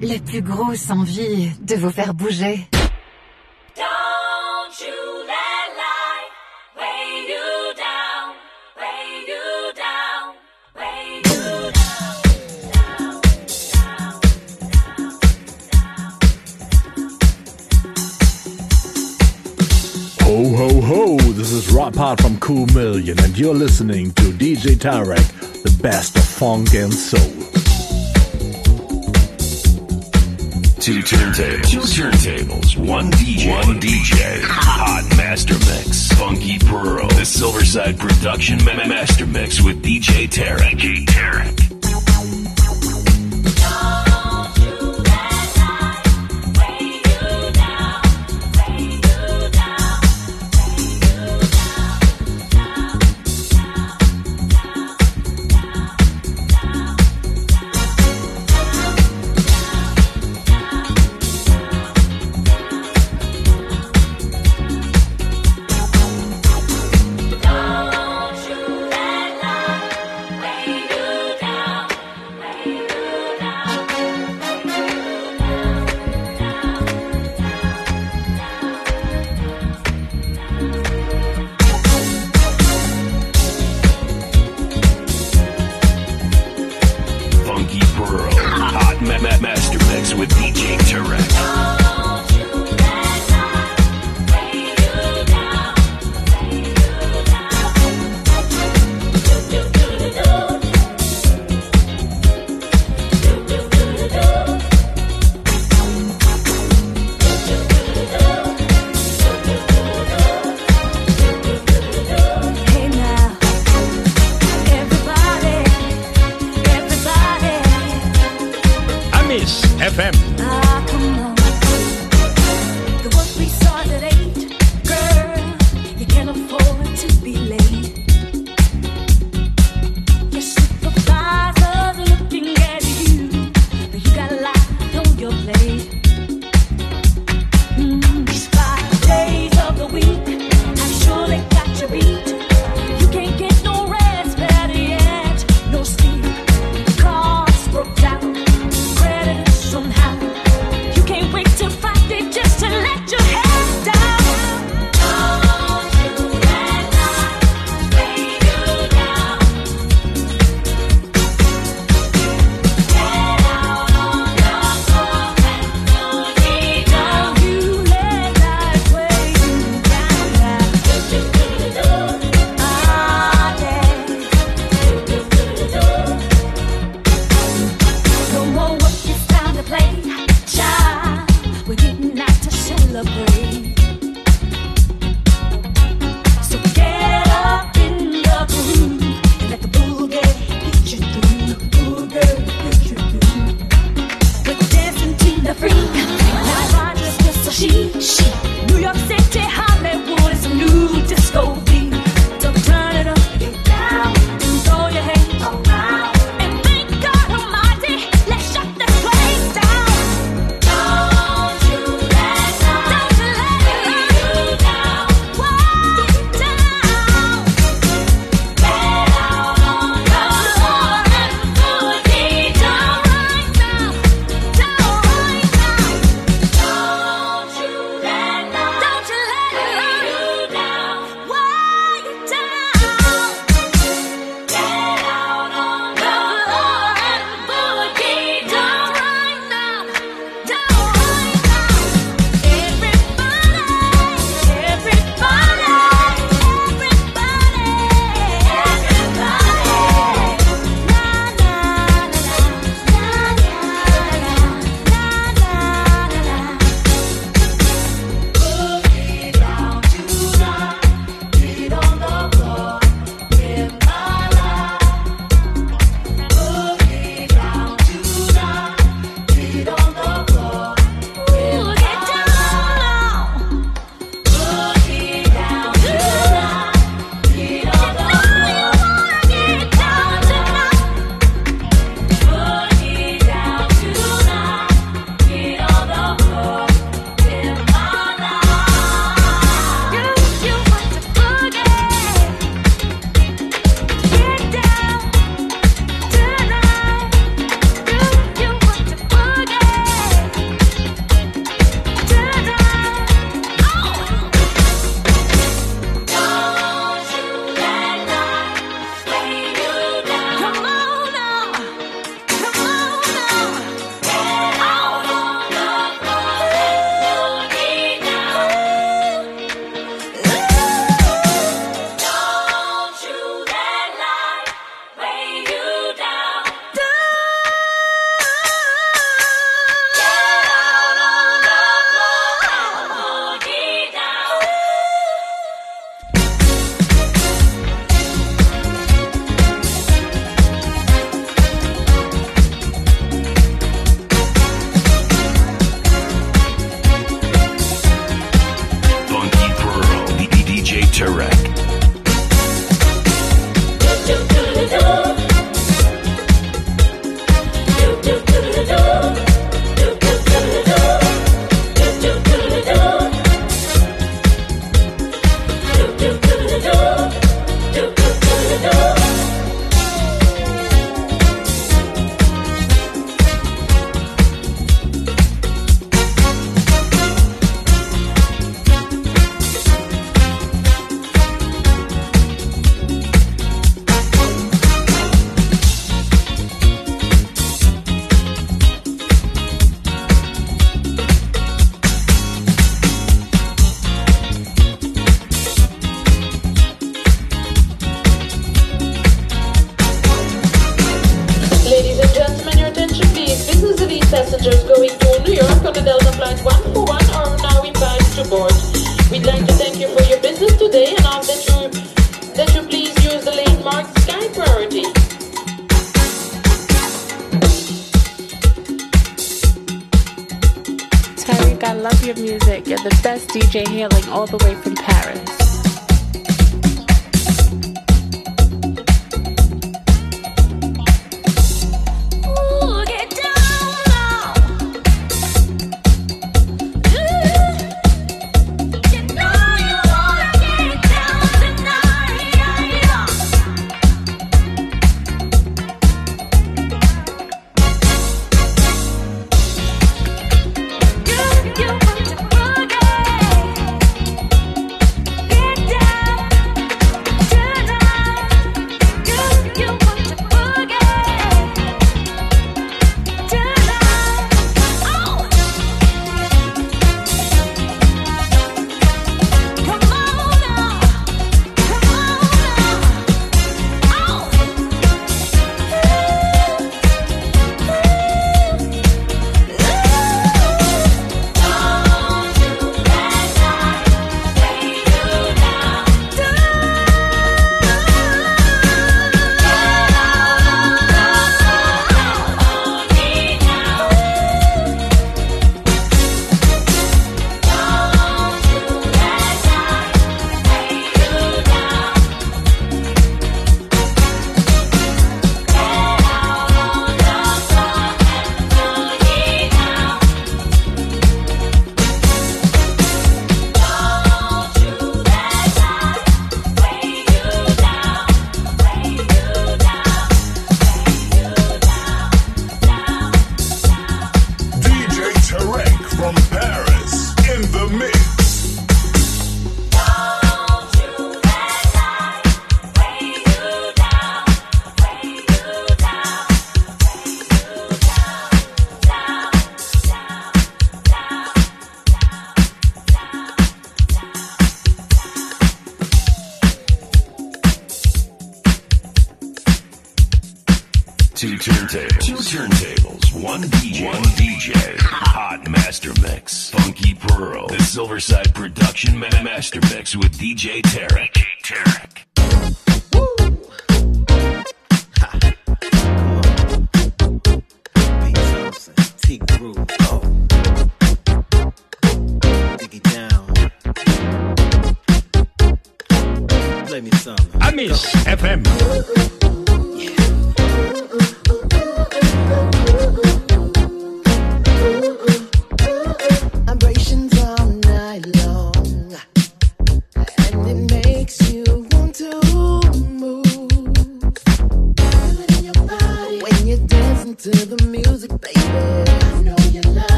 la plus grosse envie de vous faire bouger. Don't you let life weigh you down, weigh you down, weigh you down, down, down, Ho ho ho, this is Rod Part from Cool Million, and you're listening to DJ Tarek, the best of funk and soul. Two turntables. Two turntables. One DJ. One DJ. Hot master mix. Funky Pearl. The Silverside Production ma- Master Mix with DJ Tarek. DJ Tarek.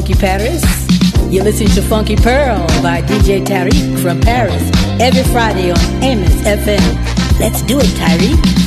Funky Paris. You listen to Funky Pearl by DJ Tarek from Paris every Friday on Amos FM. Let's do it, Tarek.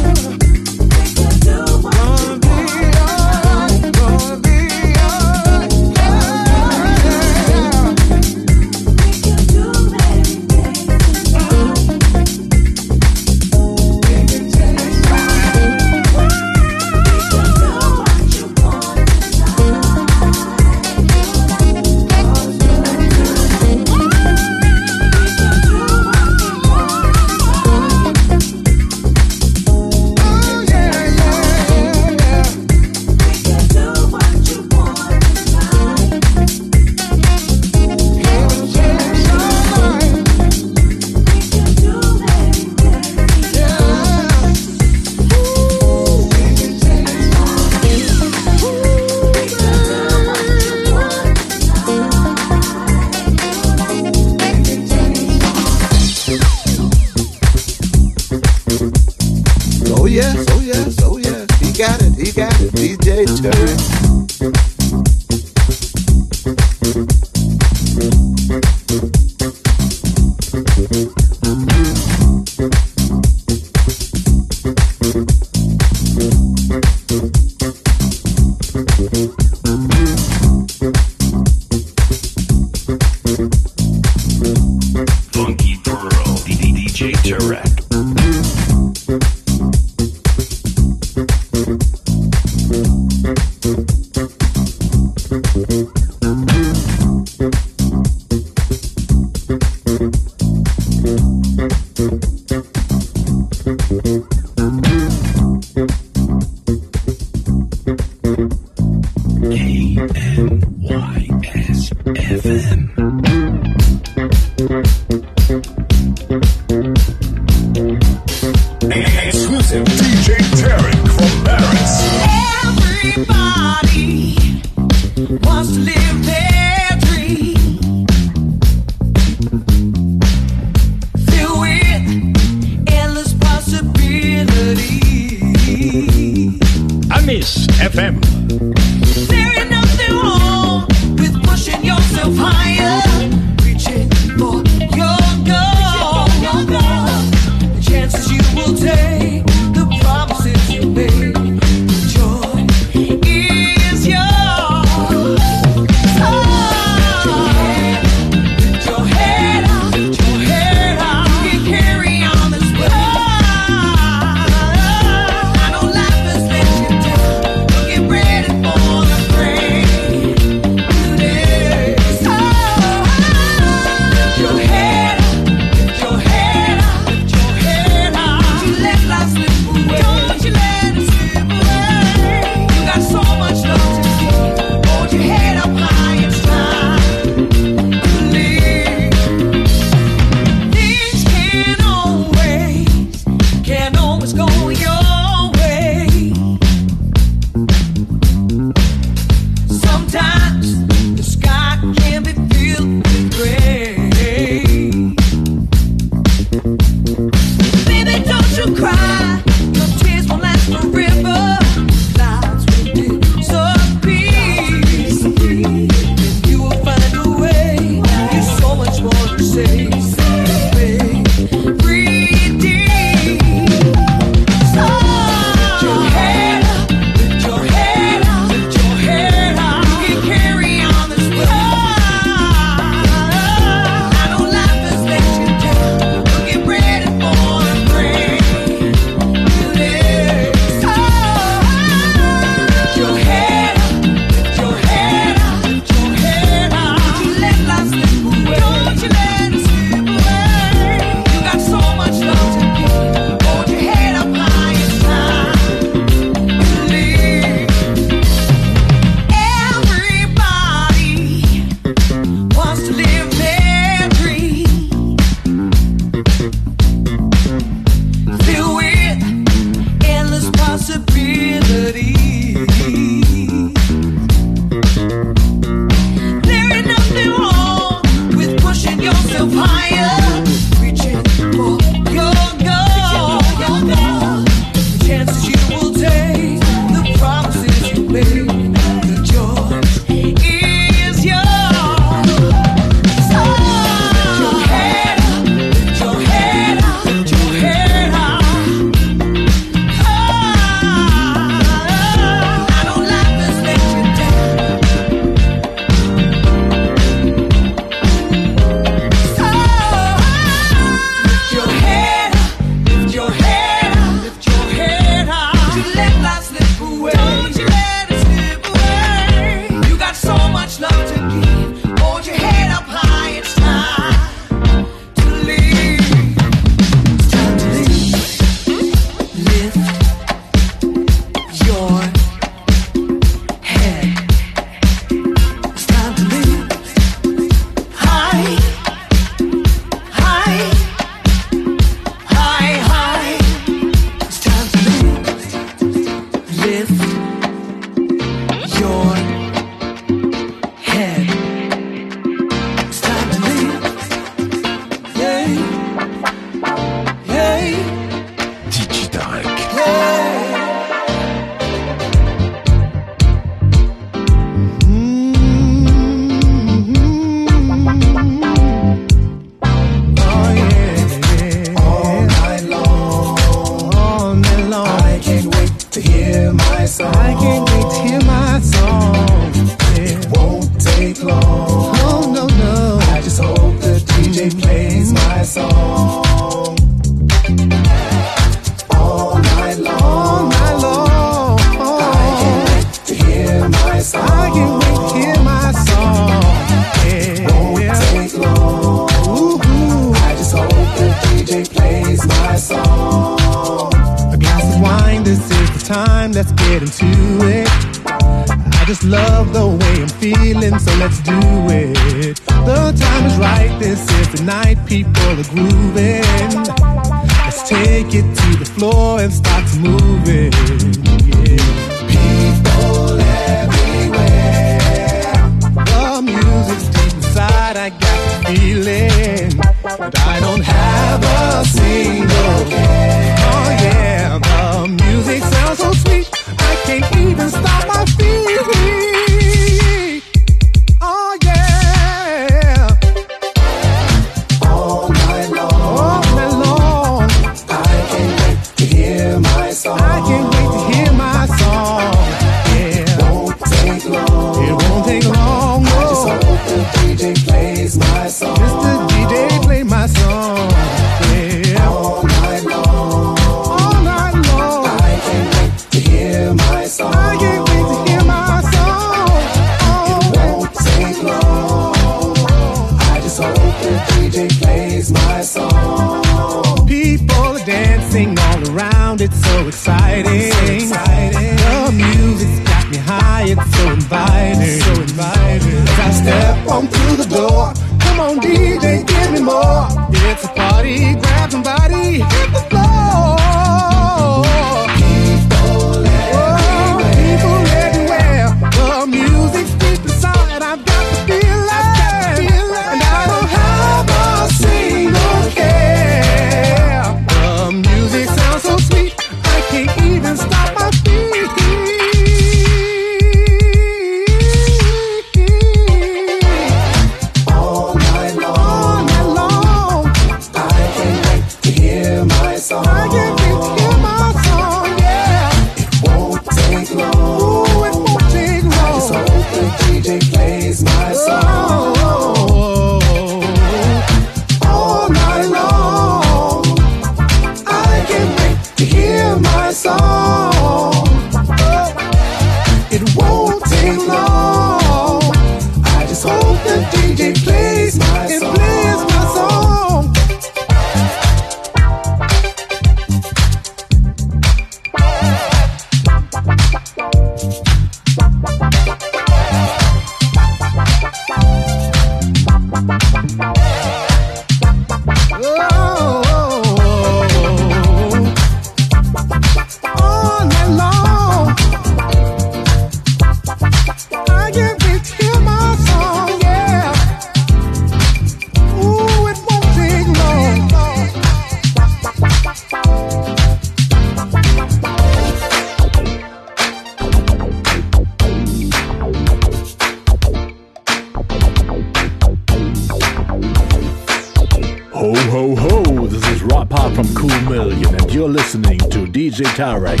Tarek,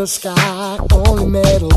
the sky, only metal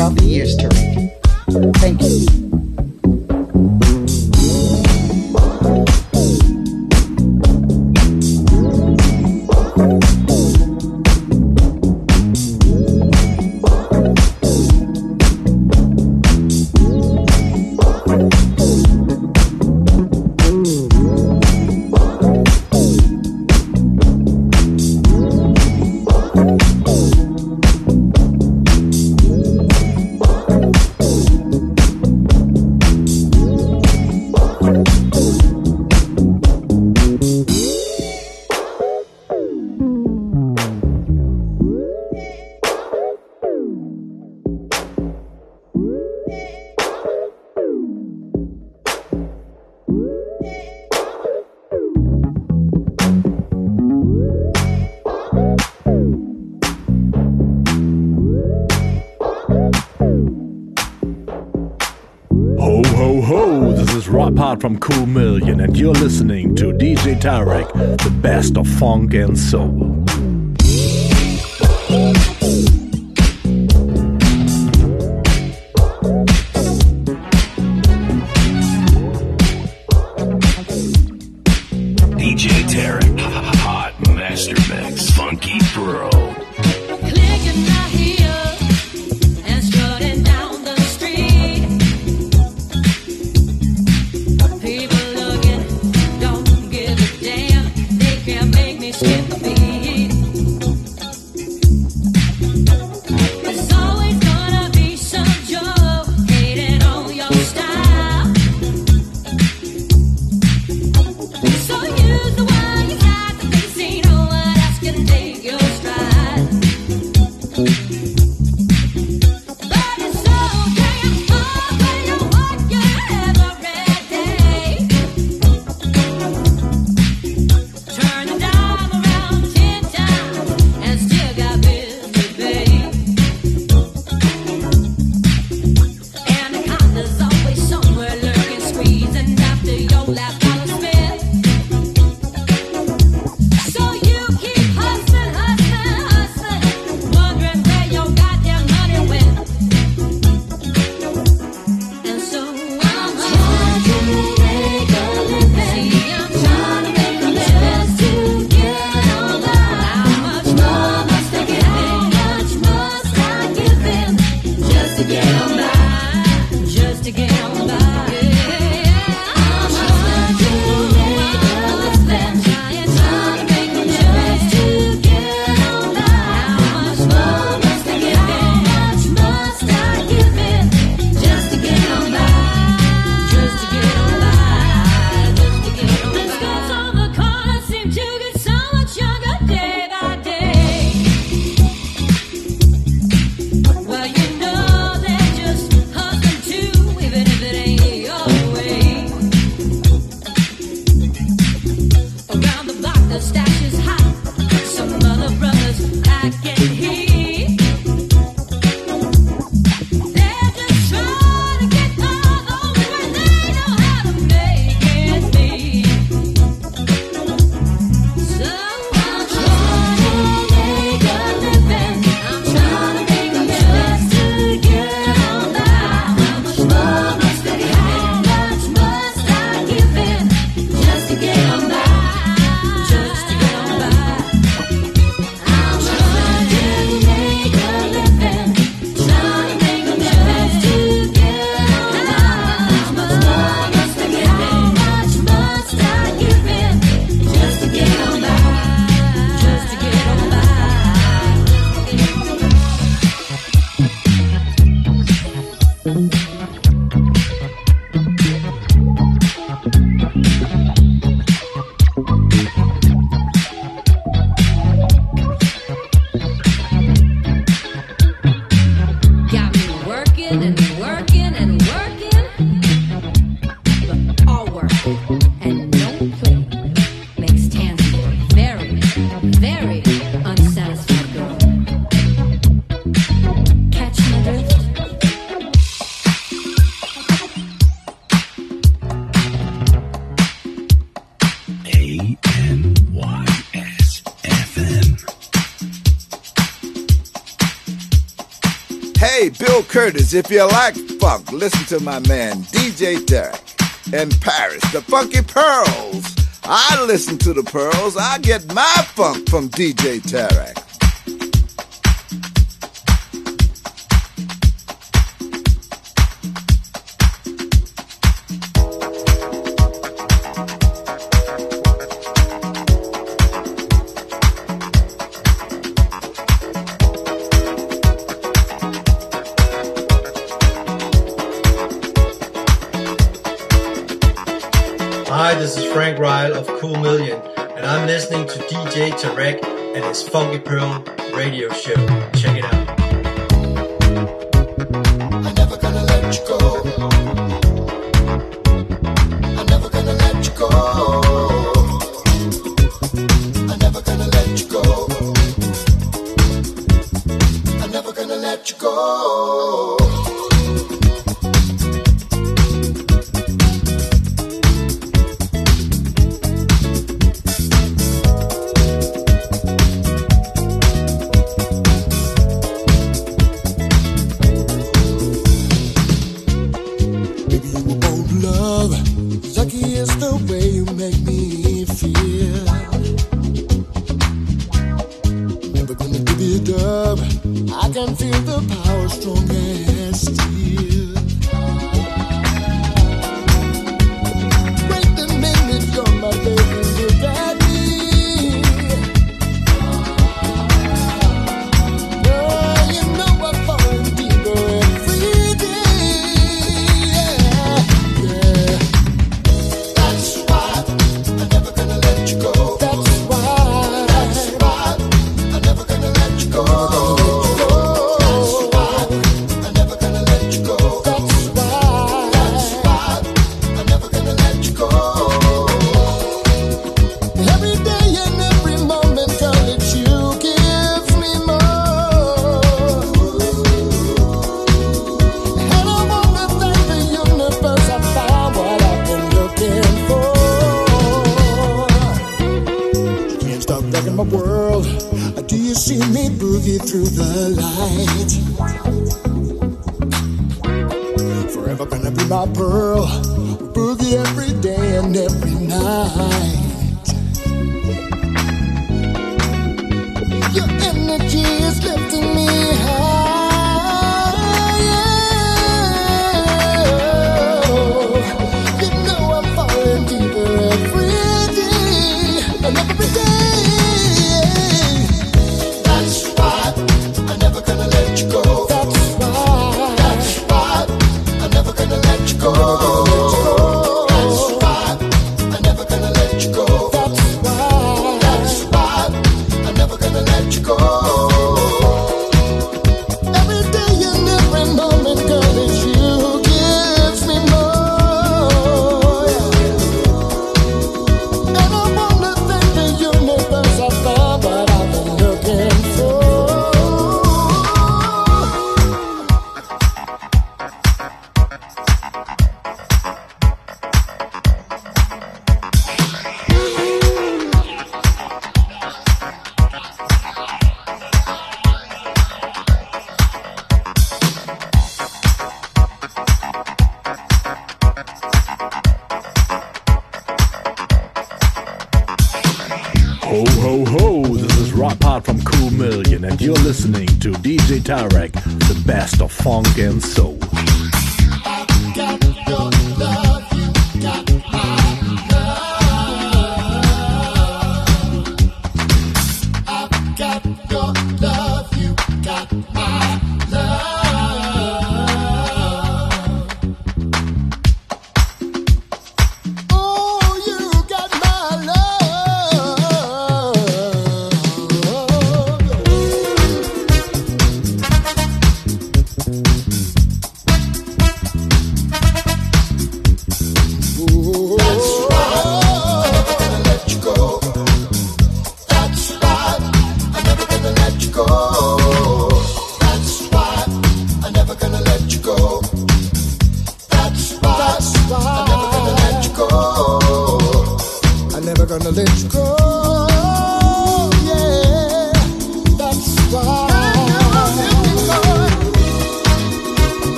throughout the years, funk and soul. Curtis. If you like funk, listen to my man DJ Tarek in Paris, the Funky Pearls. I listen to the Pearls. I get my funk from DJ Tarek. Tarek and his Funky Pearl radio show. Check it out.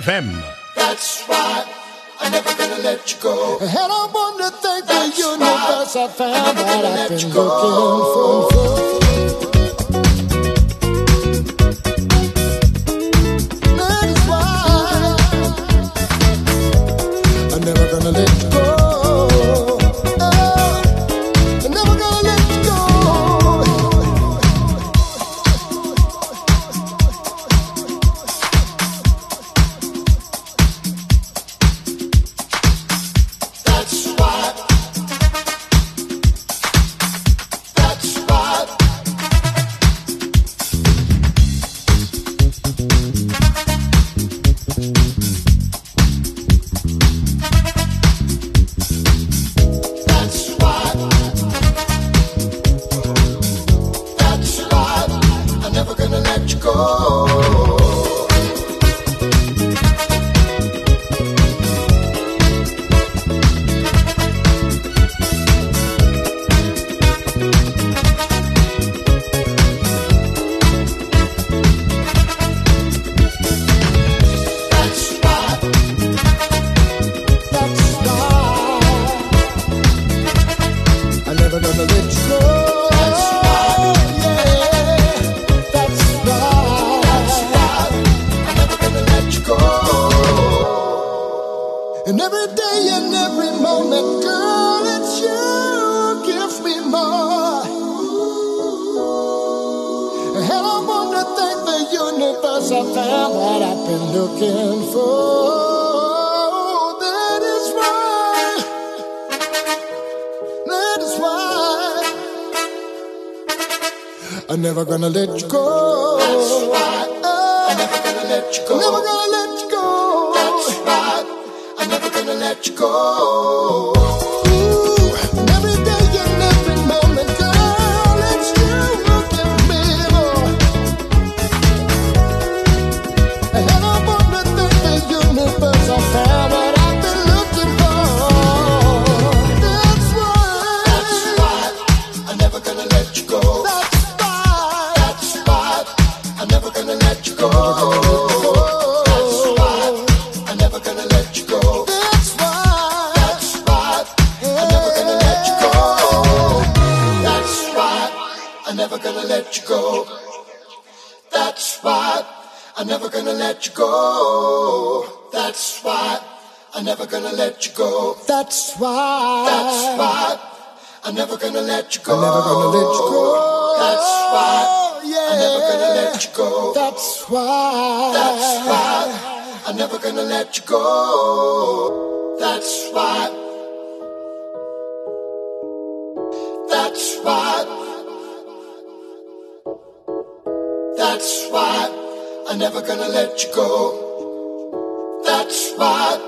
FM. Let you go. I'm never gonna let you go. That's right. Yeah. I'm never gonna let you go. That's right. That's right. I'm never gonna let you go. That's right. That's right. That's right. I'm never gonna let you go. That's right.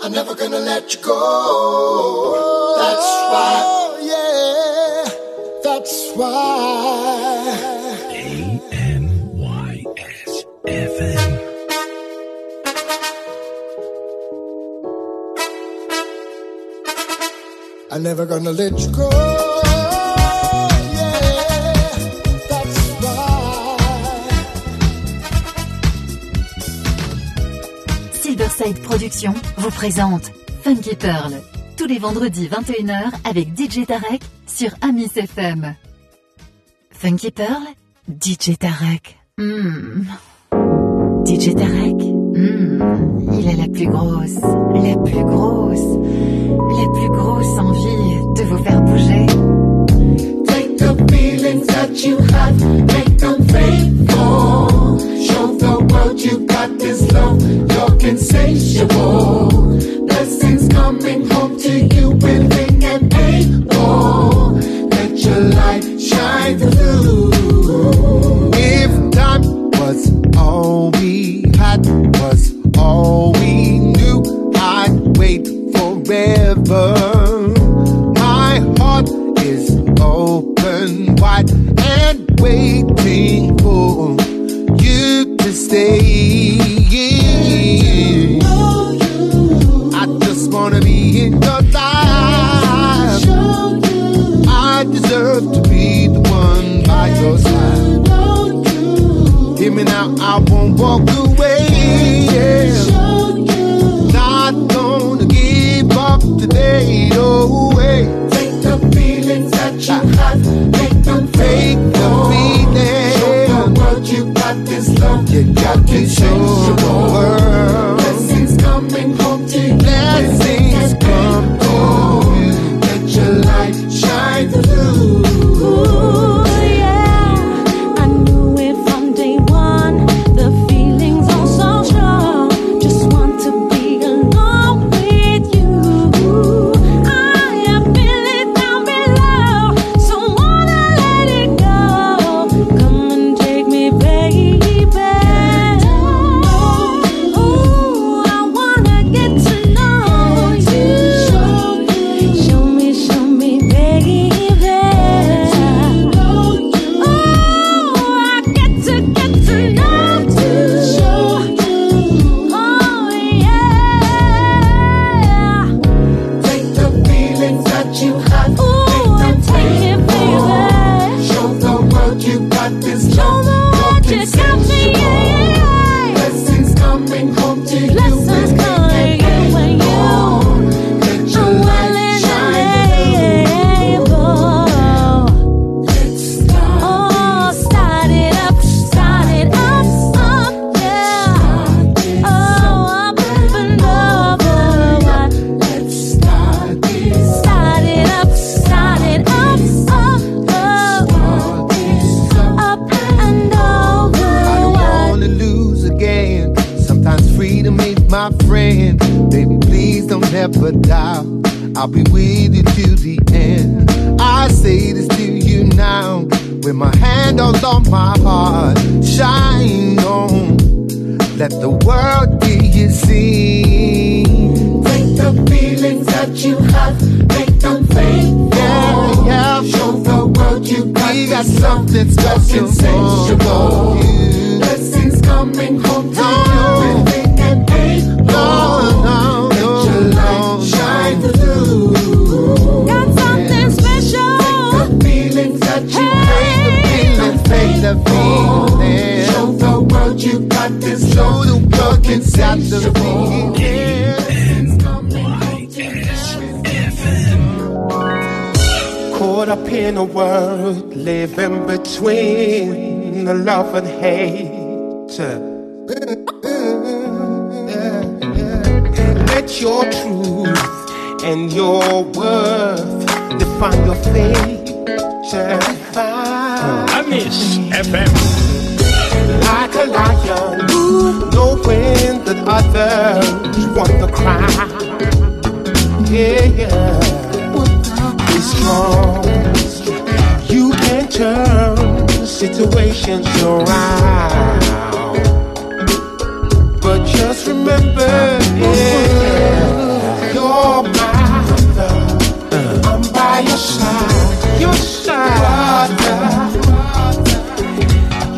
I'm never gonna let you go. That's right. Oh, yeah. That's right. A-N-Y-S FM. I'm never gonna let you go. Silverside Productions vous présente Funky Pearl tous les vendredis 21h avec DJ Tarek sur Amis FM. Funky Pearl, DJ Tarek. Hmm. DJ Tarek, hmm, il a la plus grosse, la plus grosse, la plus grosse envie de vous faire bouger. Take the feelings that you have, make them faithful. Show the world you got this love, you're insatiable. Blessings coming home to you, willing shine through. If time was all we had, was all we knew, I'd wait forever. My heart is open wide and waiting for you to stay. Hear me now, I won't walk away. Yeah. Not gonna give up today, no way. Take the feelings that you have, make them fake the feeling. Show the world you got this love, you got to change the world. Blessings coming home to you. Blessings. between the love and hate. Let your truth and your worth define your fate. I miss FM. Like a lion, knowing that others want to cry. Yeah, be strong. You can turn situations around. But just remember, yeah, you're my love. I'm by your side, your side.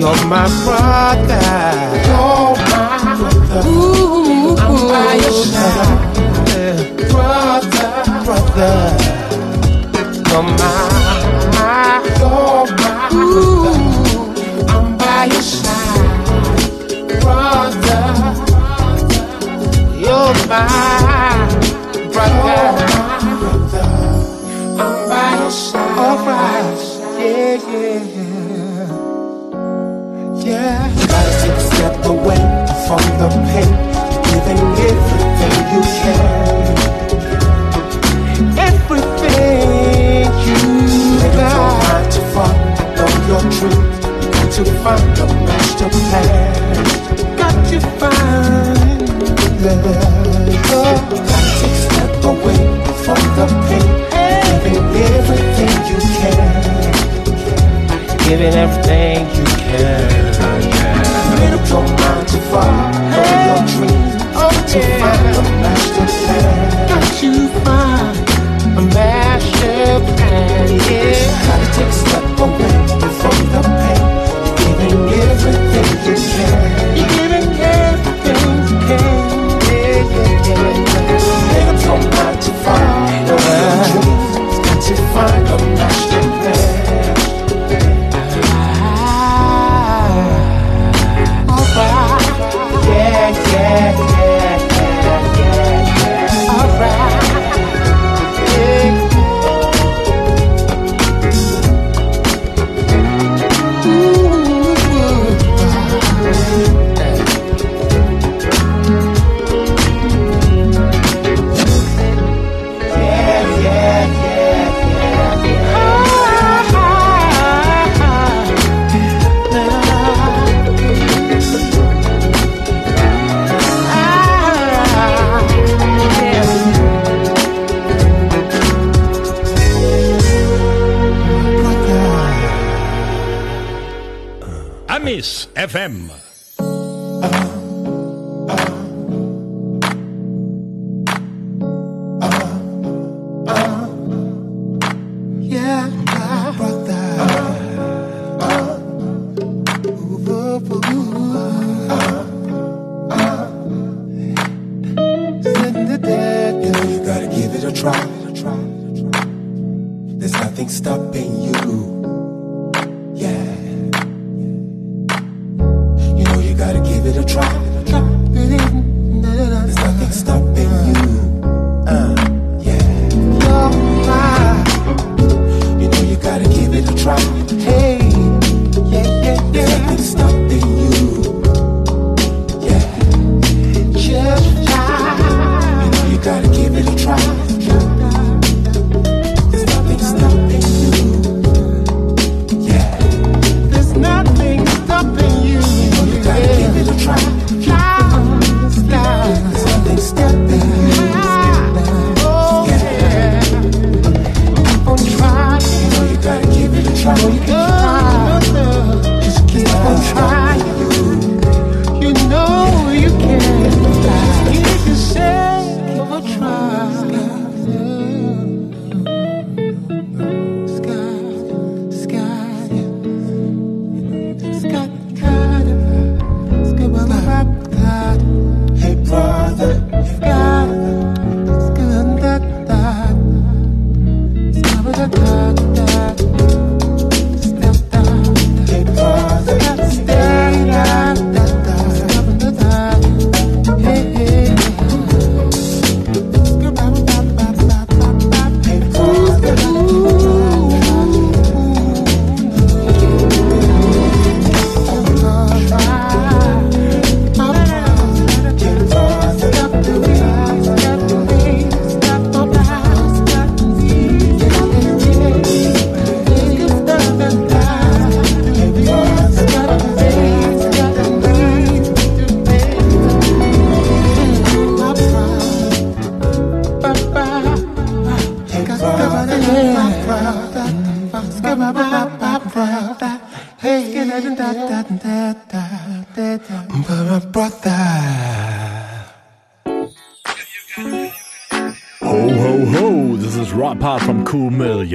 You're my brother. You're my brother. Ooh, I'm by your side, brother, brother. You're my my brother. I'm by your side. Alright, yeah, yeah, yeah. You to step away from the pain. Giving everything you can. Everything you got. Make to fall, know your truth. You got to find a master plan. Got to find love me go. Gotta take a step away from the pain. Giving everything you can. Giving everything you can. Your mind to follow your dreams. Oh, to find master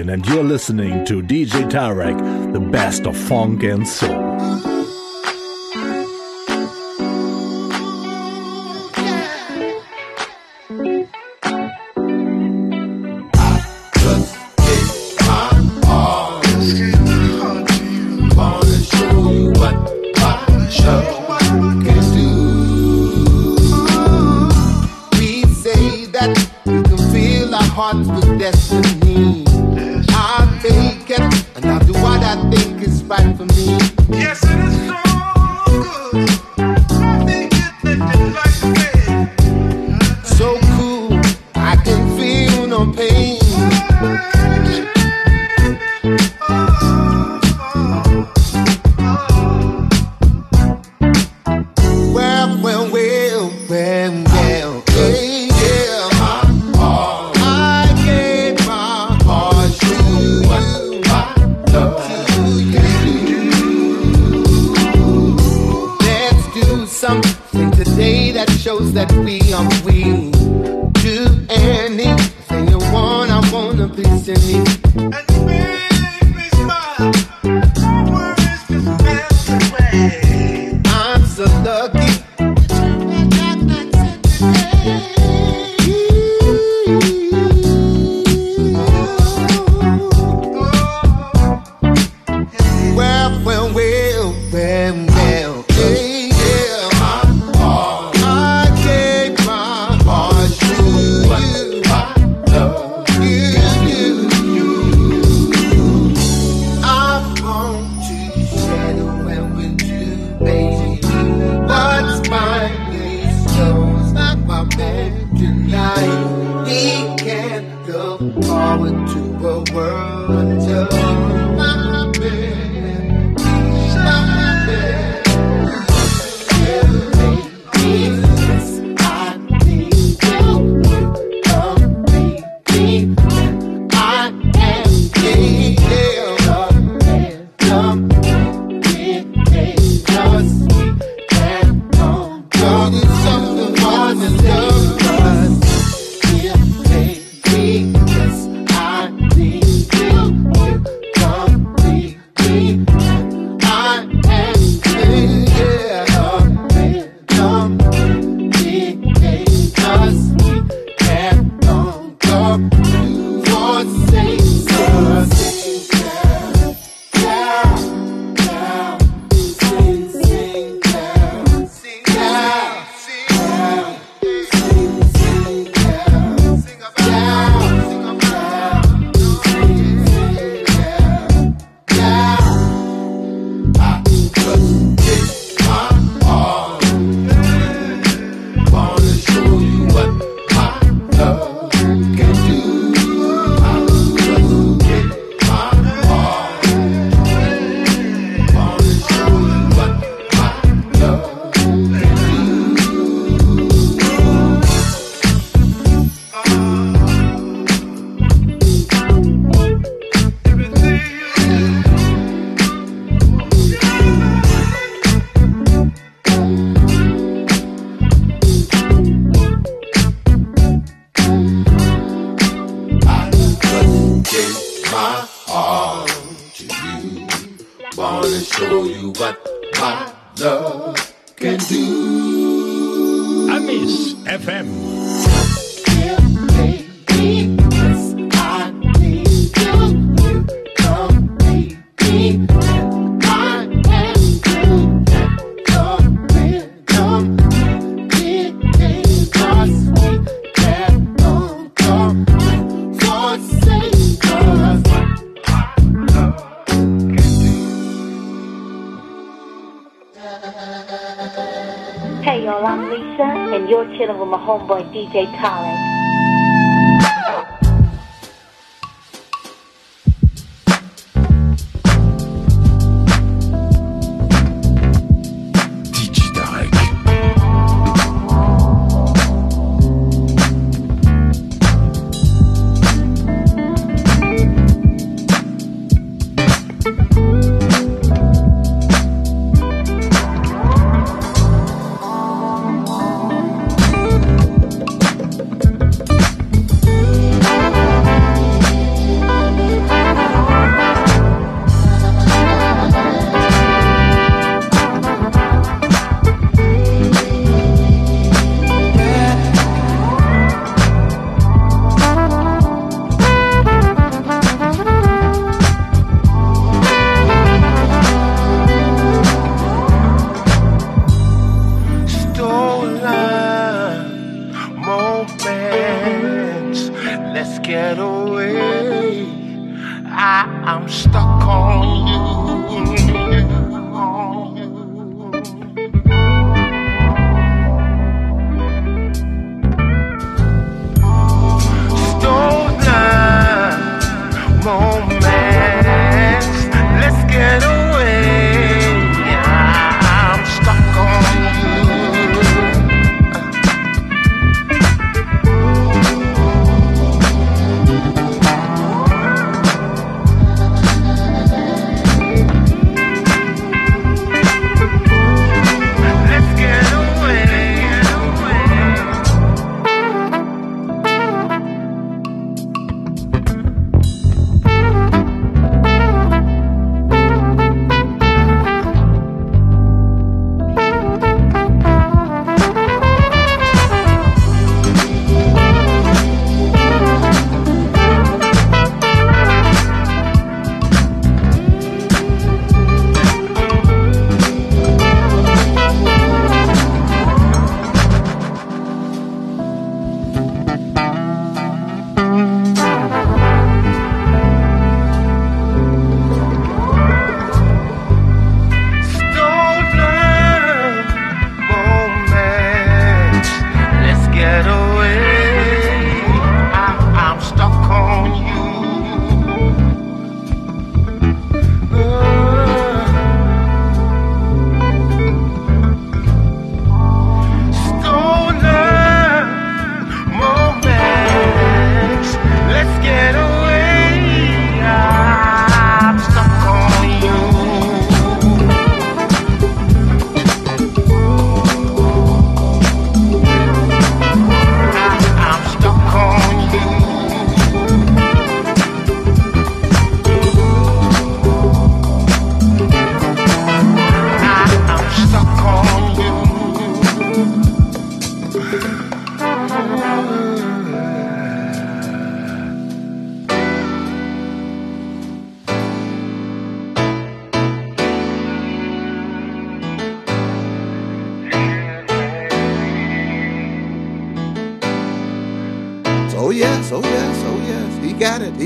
and you're listening to DJ Tarek, the best of funk and soul.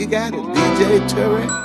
Got it. DJ Tarek.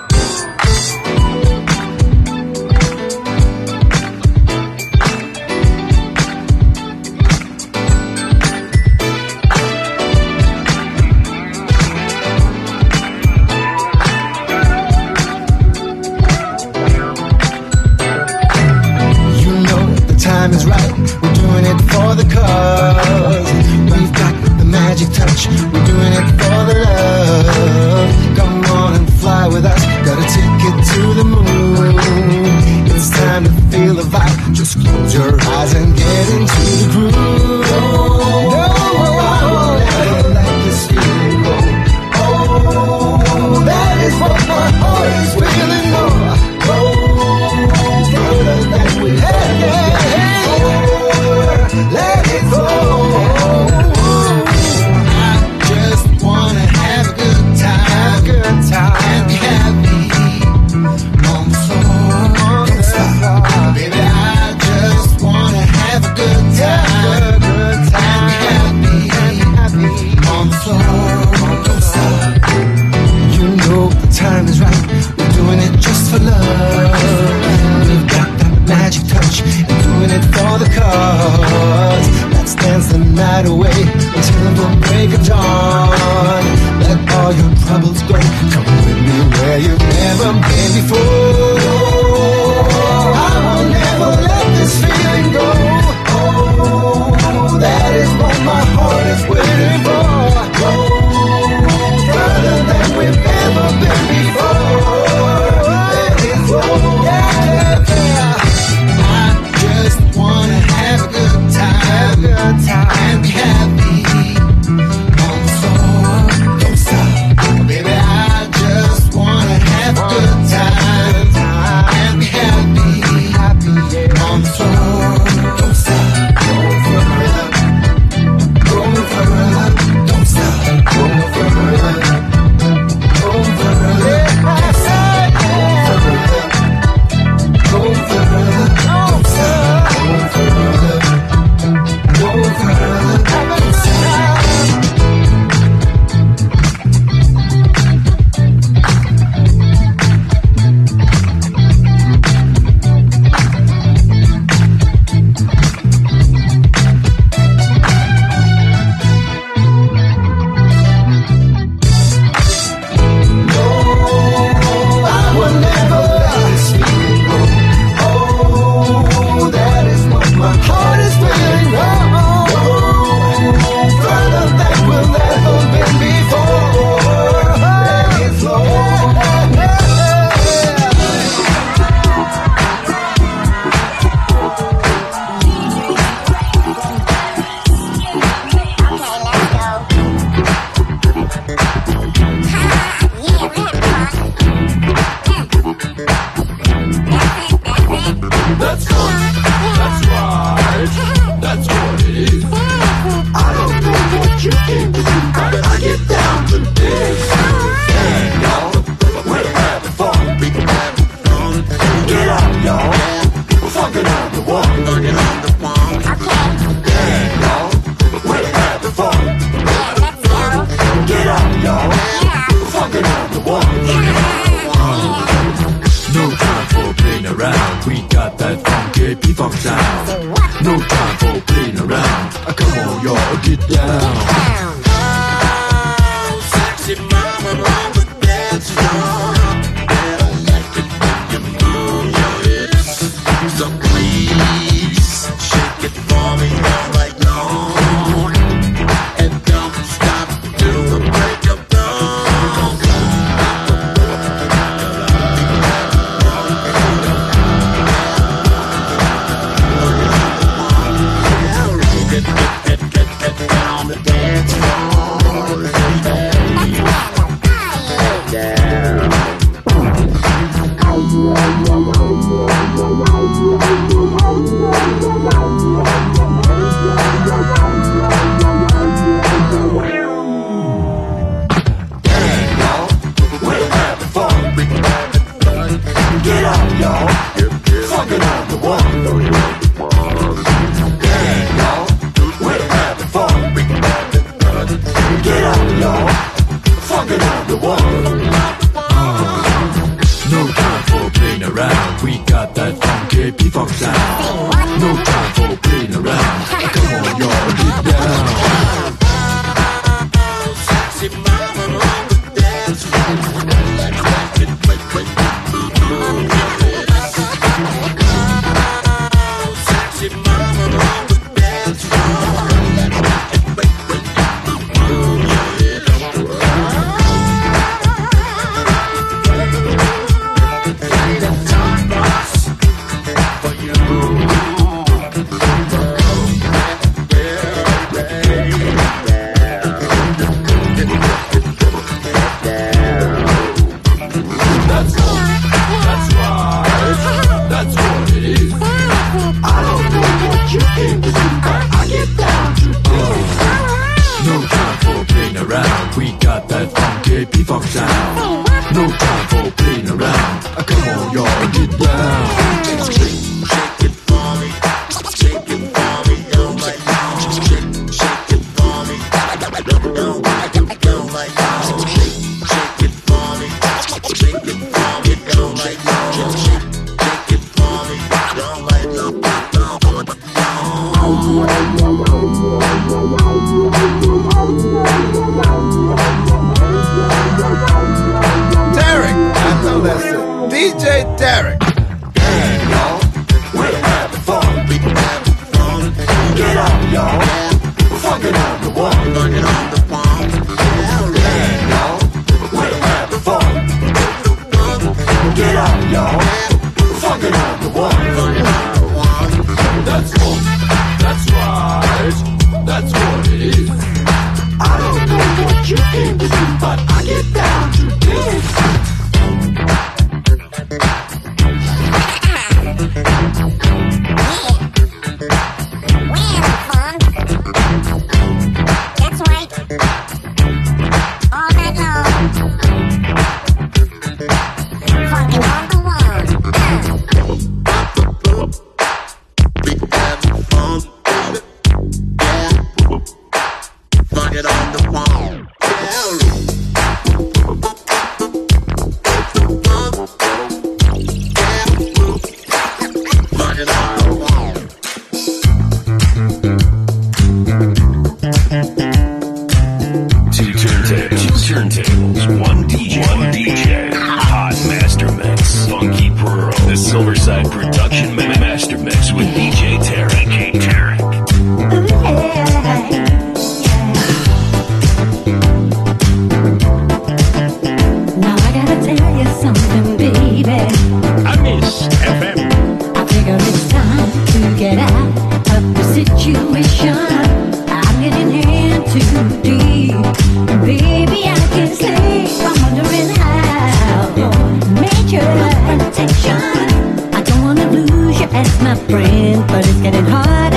Friend, but it's getting harder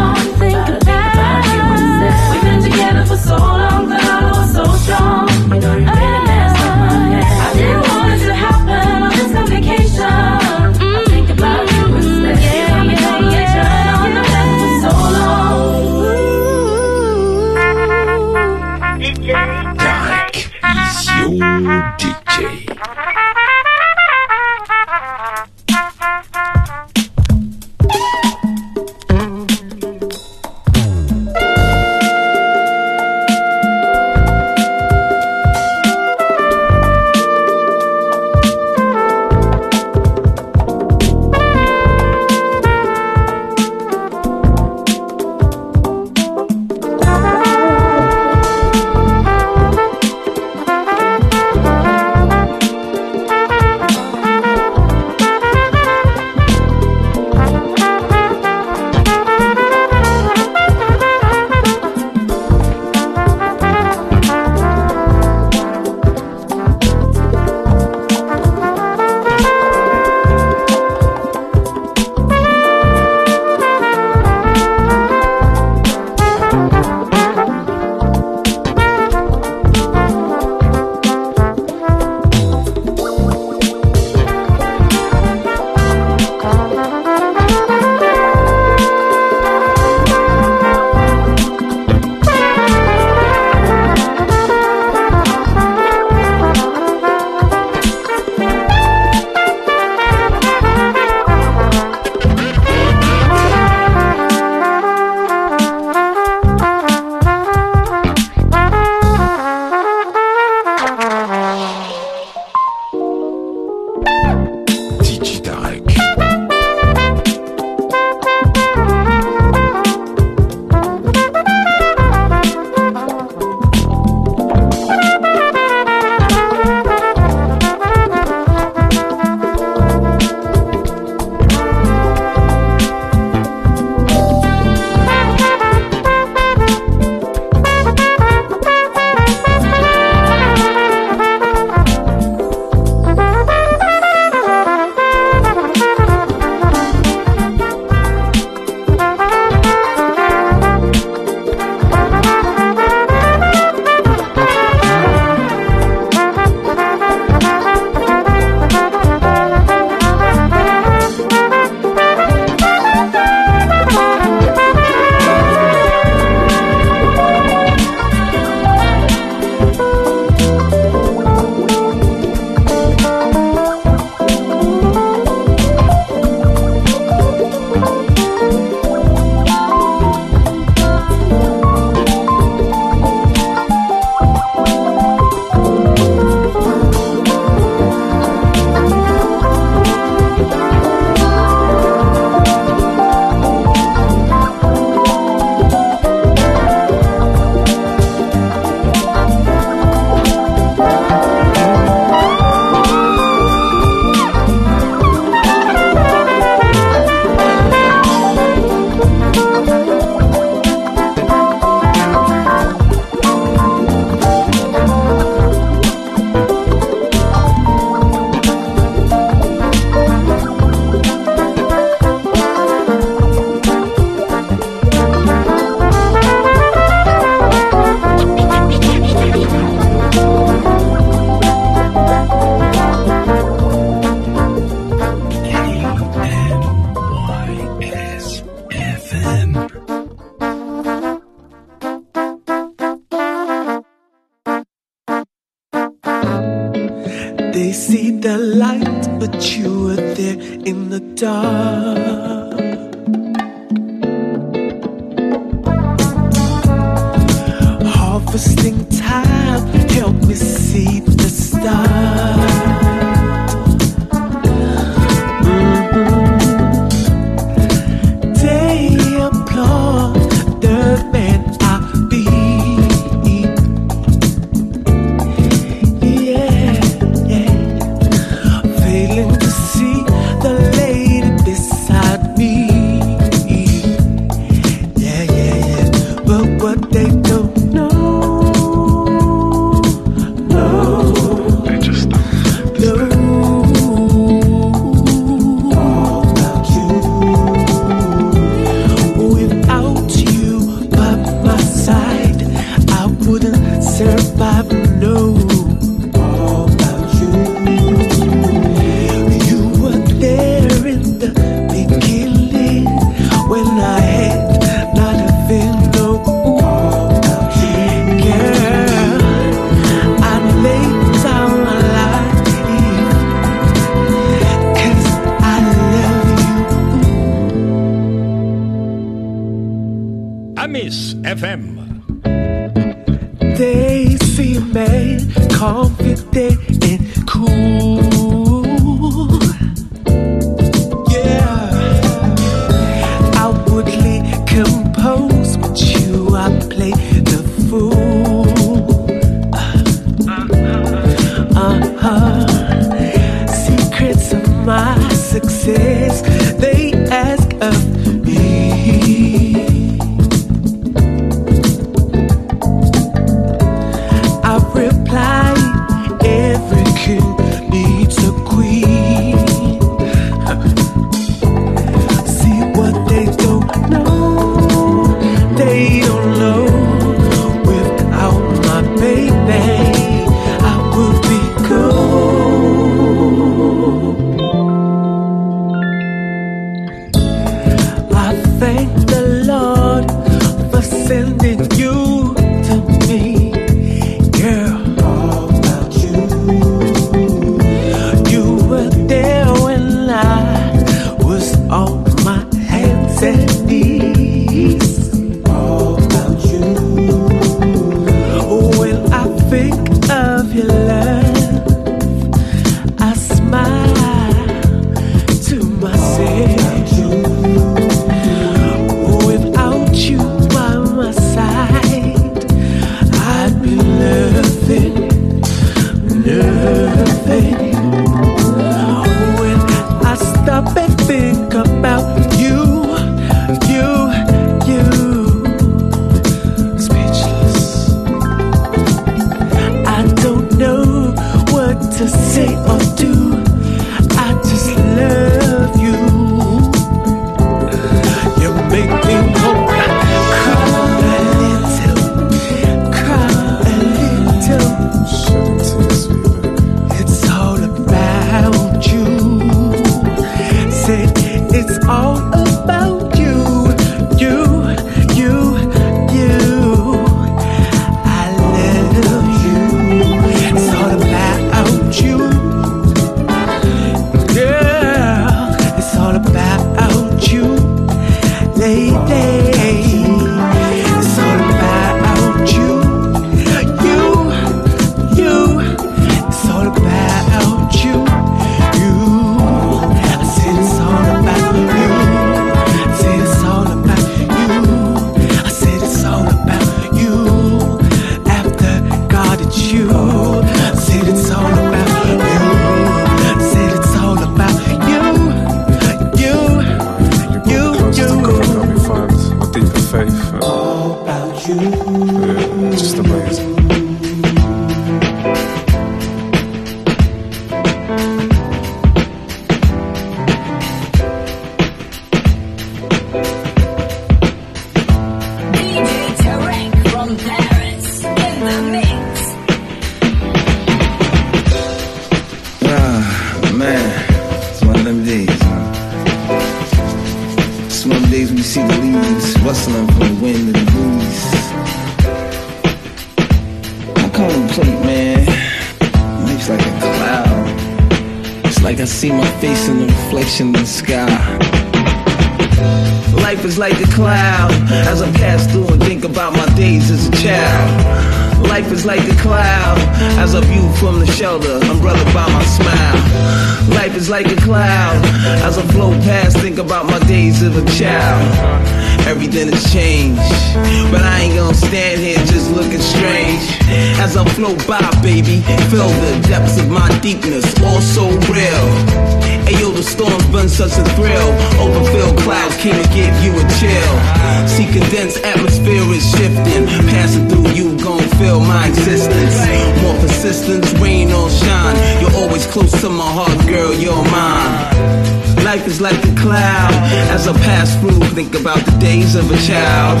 think about the days of a child.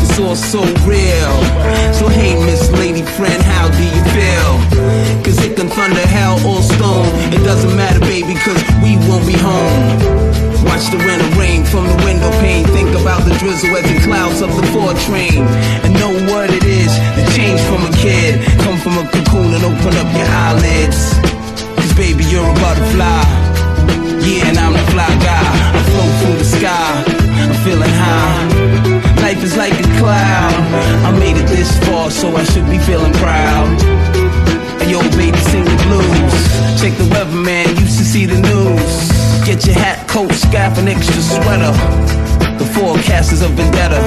It's all so real. So hey, Miss Lady Friend, how do you feel? Cause it can thunder, hell, or stone. It doesn't matter, baby, cause we won't be home. Watch the and rain from the window pane. Think about the drizzle as the clouds of the four train. And know what it is to change from a kid. Come from a cocoon and open up your eyelids. Cause baby, you're a butterfly. Yeah, and I'm the fly guy. I float through the sky. Feeling high. Life is like a cloud. I made it this far, so I should be feeling proud. And yo, baby, sing the blues. Check the weather, man. Used to see the news. Get your hat, coat, scarf, and extra sweater. The forecast is a vendetta.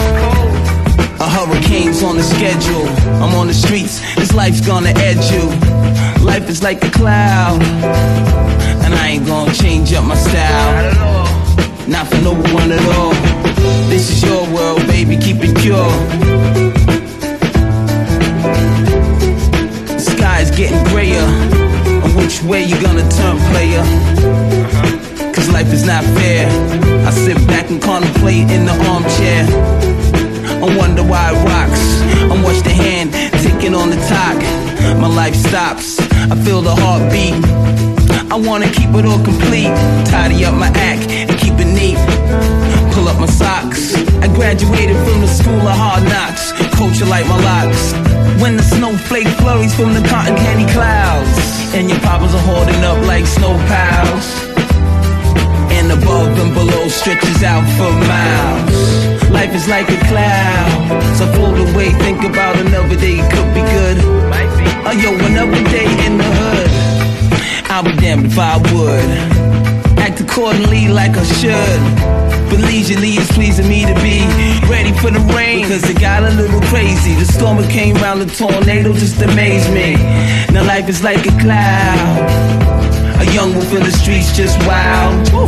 A hurricane's on the schedule. I'm on the streets. This life's gonna edge you. Life is like a cloud. And I ain't gonna change up my style. Not for no one at all. This is your world, baby. Keep it pure. The sky's getting grayer. On which way you gonna turn, player? Cause life is not fair. I sit back and contemplate in the armchair. I wonder why it rocks. I watch the hand ticking on the talk. My life stops. I feel the heartbeat. I wanna keep it all complete. Tidy up my act and keep it neat. Pull up my socks. I graduated from the school of hard knocks. Culture like my locks. When the snowflake flurries from the cotton candy clouds. And your poppers are holding up like snow piles. And above and below stretches out for miles. Life is like a cloud. So float away, think about another day, it could be good. Oh, yo, another day in the hood. I'll be damned if I would. Accordingly like I should. But leisurely is pleasing me to be ready for the rain. Because it got a little crazy. The storm came round the tornado just amazed me. Now life is like a cloud. A young wolf in the streets just wild. Woo.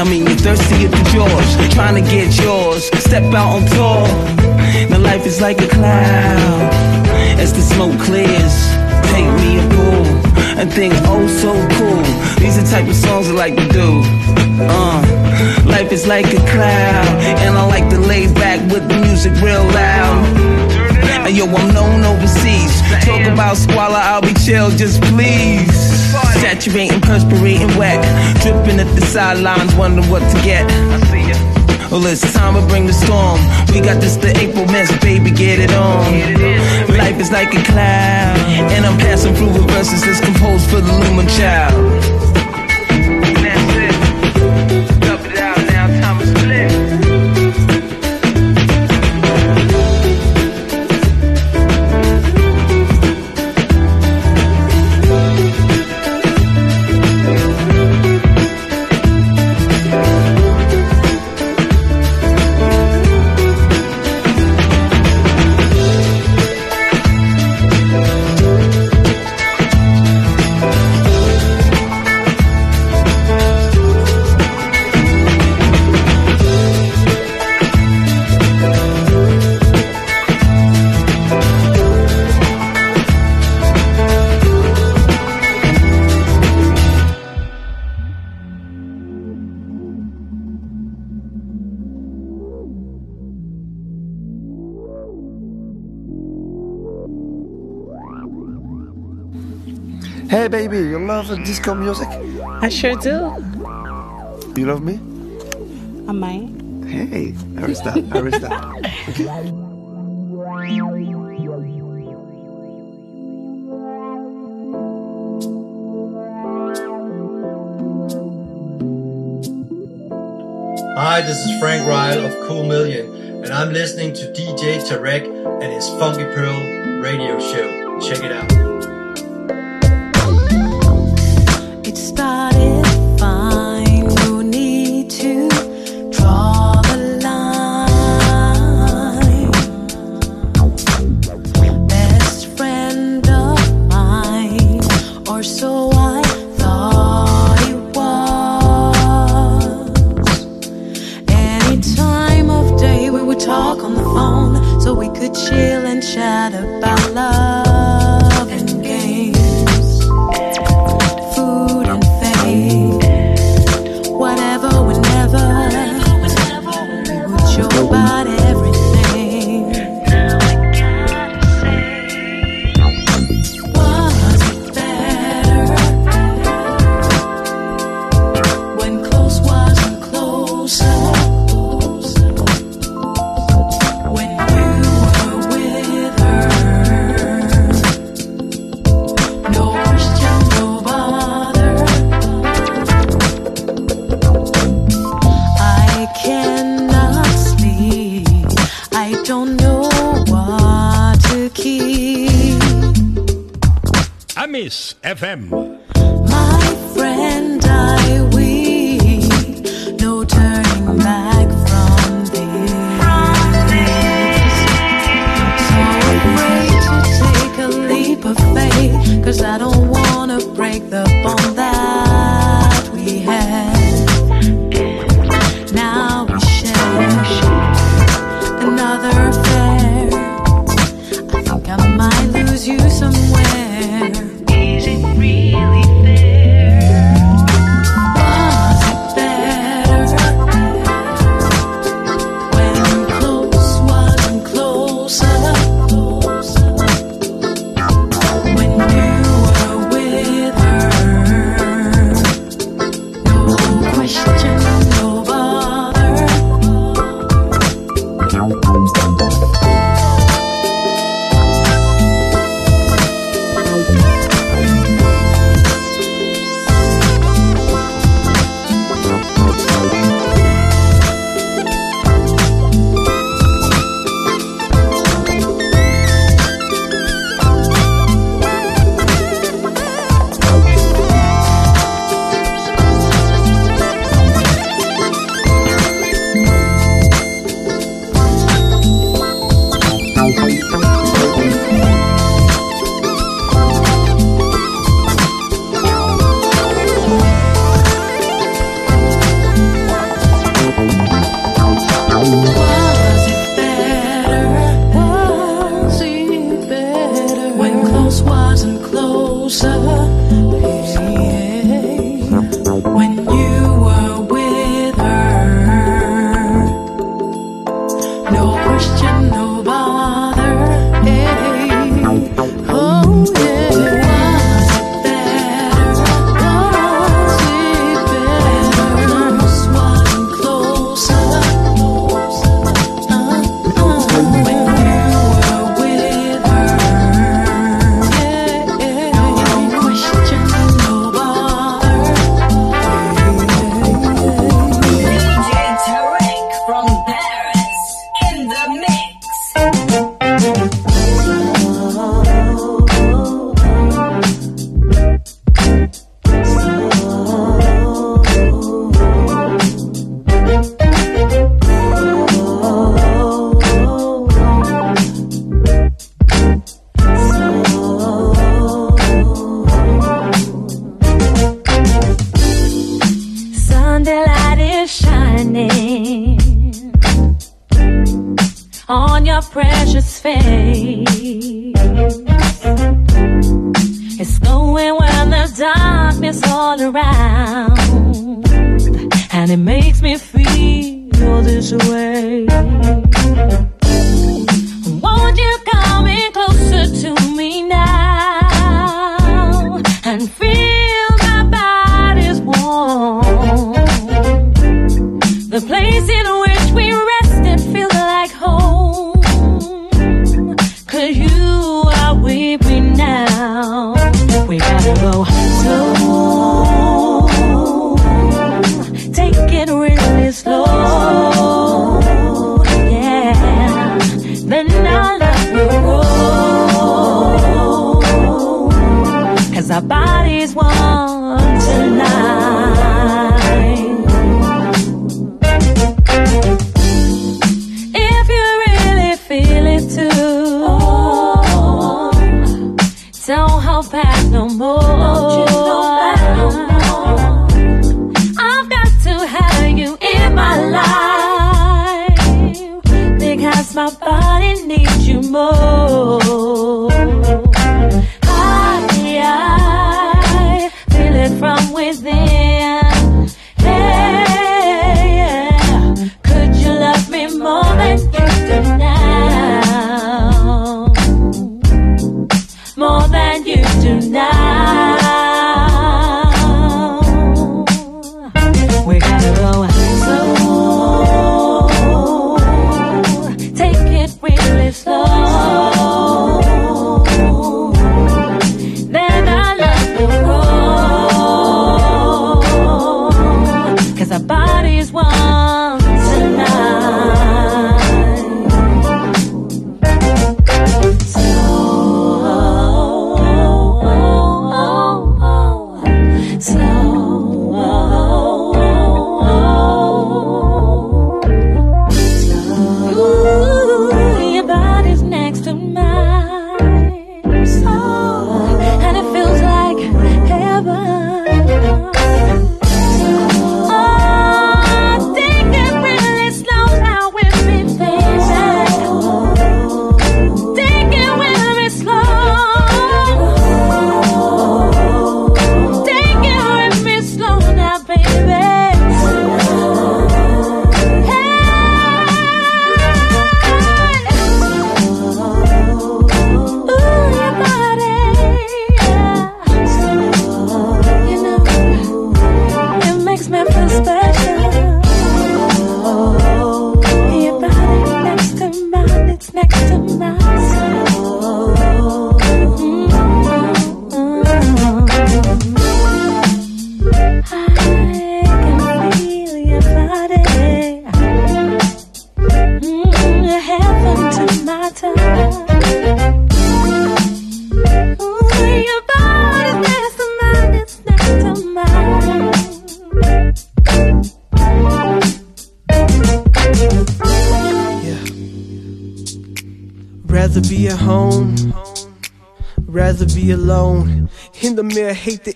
I mean, you're thirsty at the jaws, trying to get yours. Step out on tour. Now life is like a cloud. As the smoke clears, take me a. And think, oh, so cool. These are the type of songs I like to do. Uh, life is like a cloud. And I like to lay back with the music real loud. And yo, I'm known overseas. Talk about squalor, I'll be chill, just please. Saturating, perspirating, wet. Dripping at the sidelines, wondering what to get. I see ya. Well, it's time to bring the storm. We got this the April mess, baby, get it on. Life is like a cloud, and I'm passing through with verses that's composed for the Lumen child. love disco music? I sure do. You love me? I might. Hey, Arista, Arista. okay. Hi, this is Frank Ryll of Cool Million, and I'm listening to DJ Tarek and his Funky Pearl radio show. Check it out.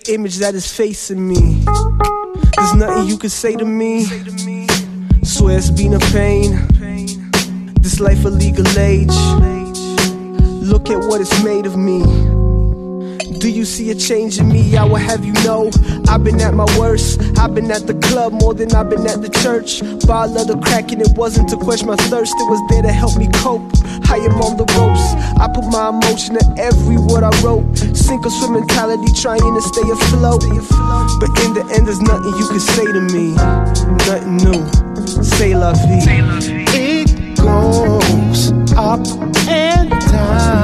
Image that is facing me. There's nothing you can say to me. Swear it's been a pain. This life a legal age. Look at what it's made of me. Do you see a change in me? I will have you know I've been at my worst. I've been at the club more than I've been at the church. Bottle of the crack and it wasn't to quench my thirst. It was there to help me cope. I am on the ropes. I put my emotion in every word I wrote. Sink or swim mentality, trying to stay afloat. But in the end, there's nothing you can say to me. Nothing new. Say la vie. It goes up and down.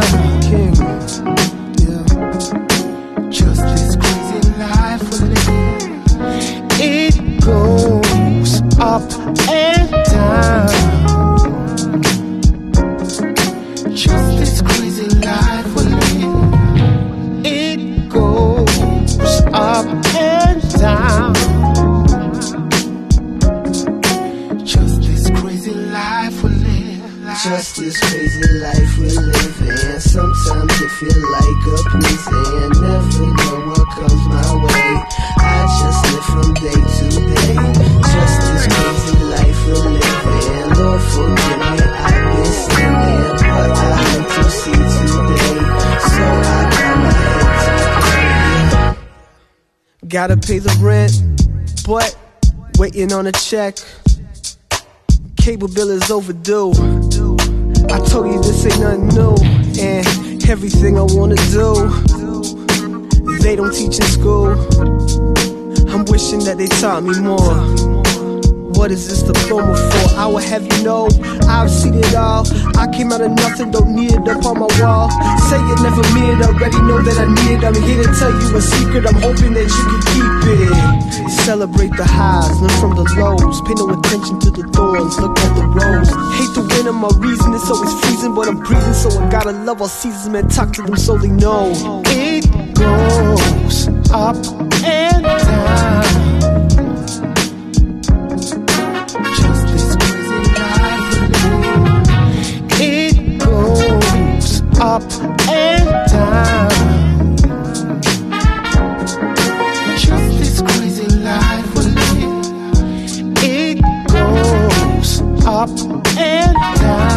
Pay the rent, but waiting on a check. Cable bill is overdue. I told you this ain't nothing new, and everything I wanna do, they don't teach in school. I'm wishing that they taught me more. What is this diploma for? I will have you know I've seen it all. I came out of nothing, don't need it up on my wall. Say it never mean it, already know that I need it. I'm here to tell you a secret, I'm hoping that you can keep Celebrate the highs, learn from the lows. Pay no attention to the thorns, look at the rose. Hate the winter, my reason is always freezing, but I'm breathing, so I gotta love all seasons, man. Talk to them so they know. It goes this up and down.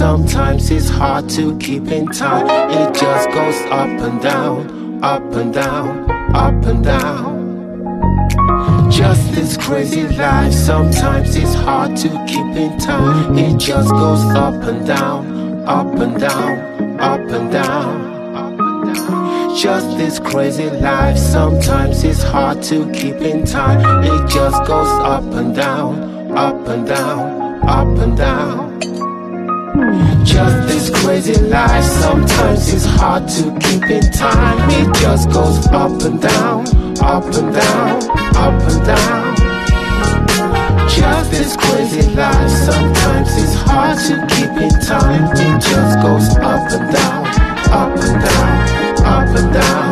Sometimes it's hard to keep in time. It just goes up and down, up and down, up and down. Just this crazy life, sometimes it's hard to keep in time. It just goes up and down, up and down, up and down. Just this crazy life, sometimes it's hard to keep in time. It just goes up and down, up and down, up and down. This crazy life, sometimes it's hard to keep in time. It just goes up and down, up and down, up and down. Just this crazy life, sometimes it's hard to keep in time. It just goes up and down, up and down, up and down.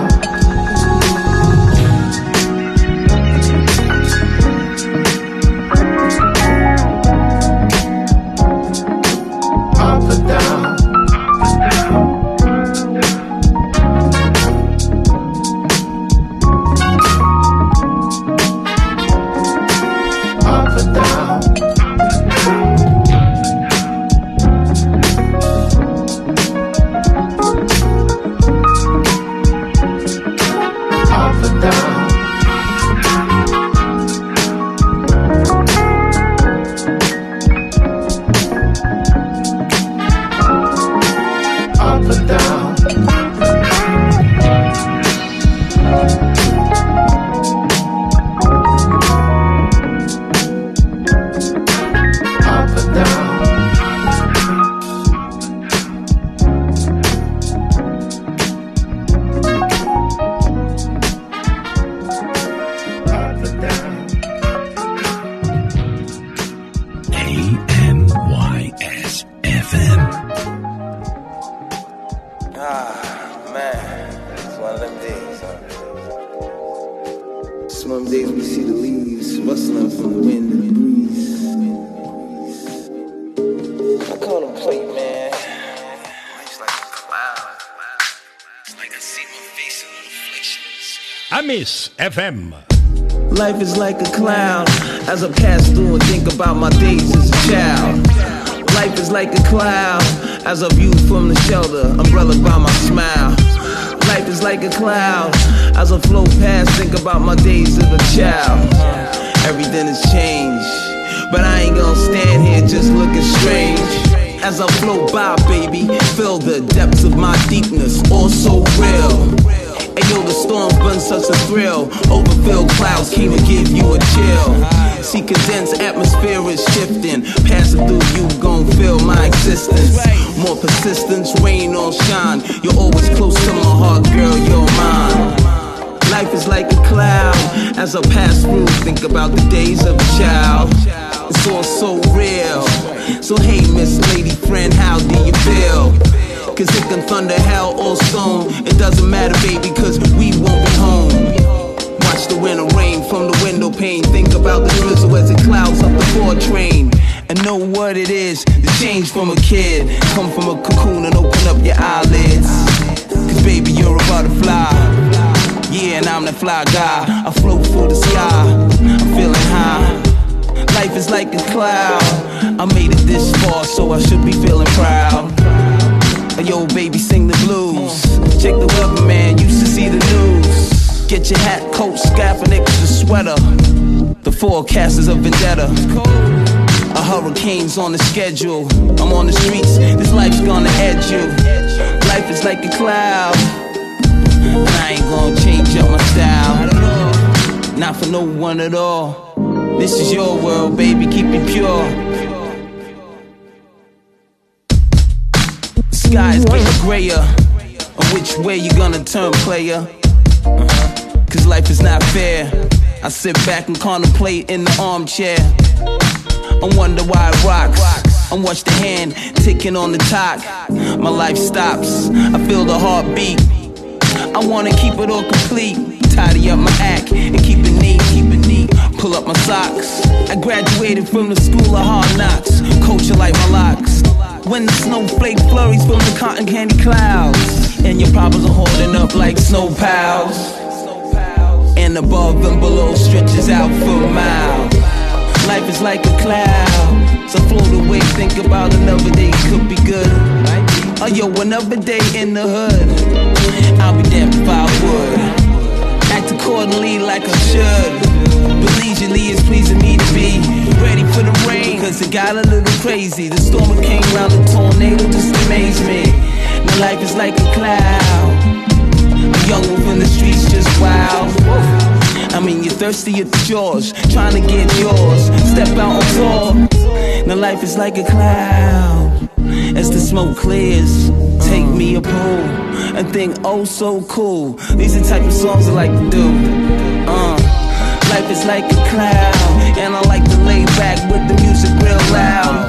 FM. Life is like a cloud as I pass through and think about my days as a child. Life is like a cloud as I view from the shelter, umbrella by my smile. Life is like a cloud as I float past, think about my days as a child. Everything has changed, but I ain't gonna stand here just looking strange. As I float by, baby, feel the depths of my deepness, all so real. Ayo, the storms such a thrill. Overfilled clouds can't even give you a chill. See, condensed atmosphere is shifting. Passing through you, gon' feel my existence. More persistence, rain or shine. You're always close to my heart, girl, you're mine. Life is like a cloud. As I pass through, think about the days of a child. It's all so real. So, hey, Miss Lady Friend, how do you feel? Cause it can thunder, hell, or stone. It doesn't matter, baby, cause we won't be home. Watch the winter rain from the window pane. Think about the drizzle as it clouds up the four train. And know what it is to change from a kid. Come from a cocoon and open up your eyelids. Cause baby, you're a butterfly. Yeah, and I'm the fly guy. I float through the sky. I'm feeling high. Life is like a cloud. I made it this far, so I should be feeling proud. Yo, baby, sing the blues. Check the weather, man, used to see the news. Get your hat, coat, scarf, and extra sweater. The forecast is a vendetta. A hurricane's on the schedule. I'm on the streets, this life's gonna edge you. Life is like a cloud. And I ain't gonna change up my style. Not for no one at all. This is your world, baby, keep it pure. Skies getting grayer. On which way you gonna turn, player? Uh-huh. Cause life is not fair. I sit back and contemplate in the armchair. I wonder why it rocks. I watch the hand ticking on the talk. My life stops. I feel the heartbeat. I wanna keep it all complete. Tidy up my act and keep it neat, keep it neat. Pull up my socks. I graduated from the school of hard knocks. Culture like my locks. When the snowflake flurries from the cotton candy clouds. And your problems are holding up like snow piles. And above and below stretches out for miles. Life is like a cloud. So float away, think about another day, could be good. Oh, yo, another day in the hood. I'll be damned if I would. Accordingly like I should. Leisurely is pleasing me to be ready for the rain. Cause it got a little crazy. The storm came round the tornado just amazed me. Now life is like a cloud. A young in the streets just wild. I mean, you're thirsty at the trying to get yours. Step out on tour. Now life is like a cloud. As the smoke clears, take me a pull and think, oh, so cool. These are the type of songs I like to do. Uh, life is like a cloud, and I like to lay back with the music real loud.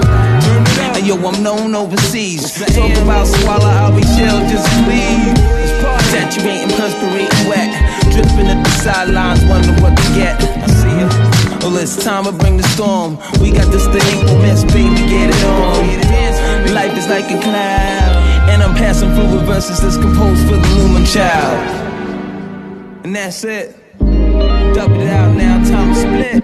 And yo, I'm known overseas. Talk about swallow, I'll be chill, just please. Saturating, perspirating wet. Dripping at the sidelines, wondering what to get. I see ya. Well, it's time to bring the storm. We got this thing for miss, baby, get it on. Life is like a cloud. And I'm passing through verses that's composed for the Lumen child. And that's it. Double it out now, time to split.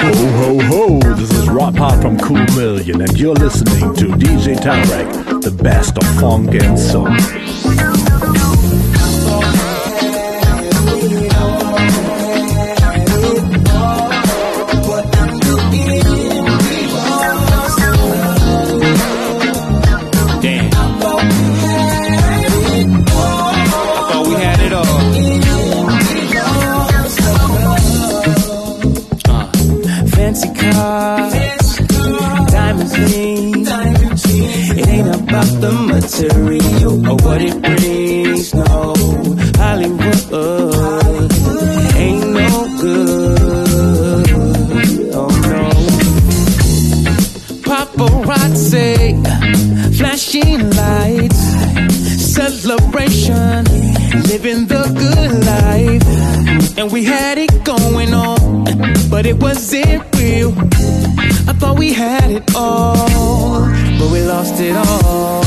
Ho ho ho! This is Rob Hardt from Cool Million, and you're listening to DJ Tarek, the best of funk and soul. What it brings. No, Hollywood uh, ain't no good. Oh no paparazzi, flashing lights, celebration, living the good life. And we had it going on, but it wasn't real. I thought we had it all, but we lost it all.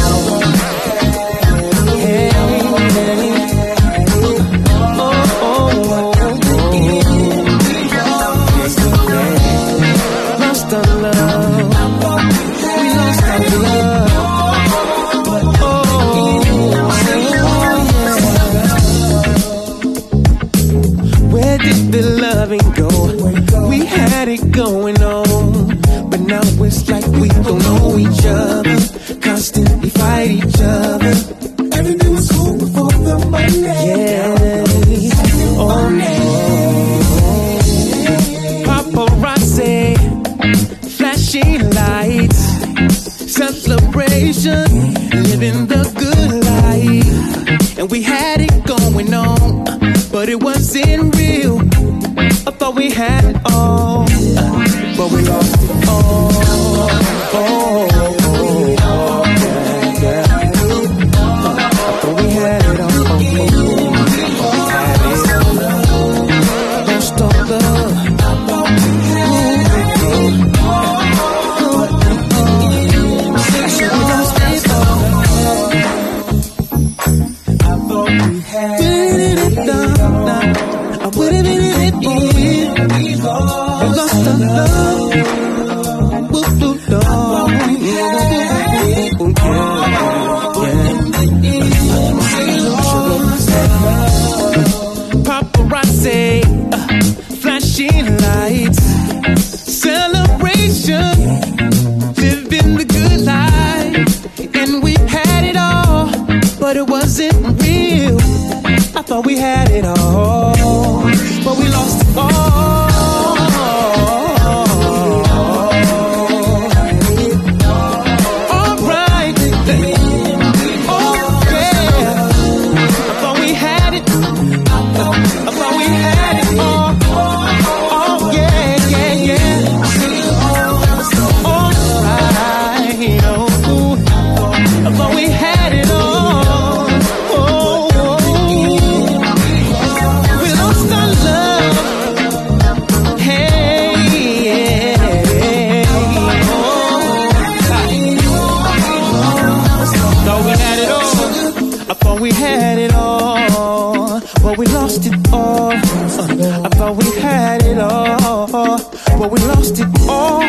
But we lost it all.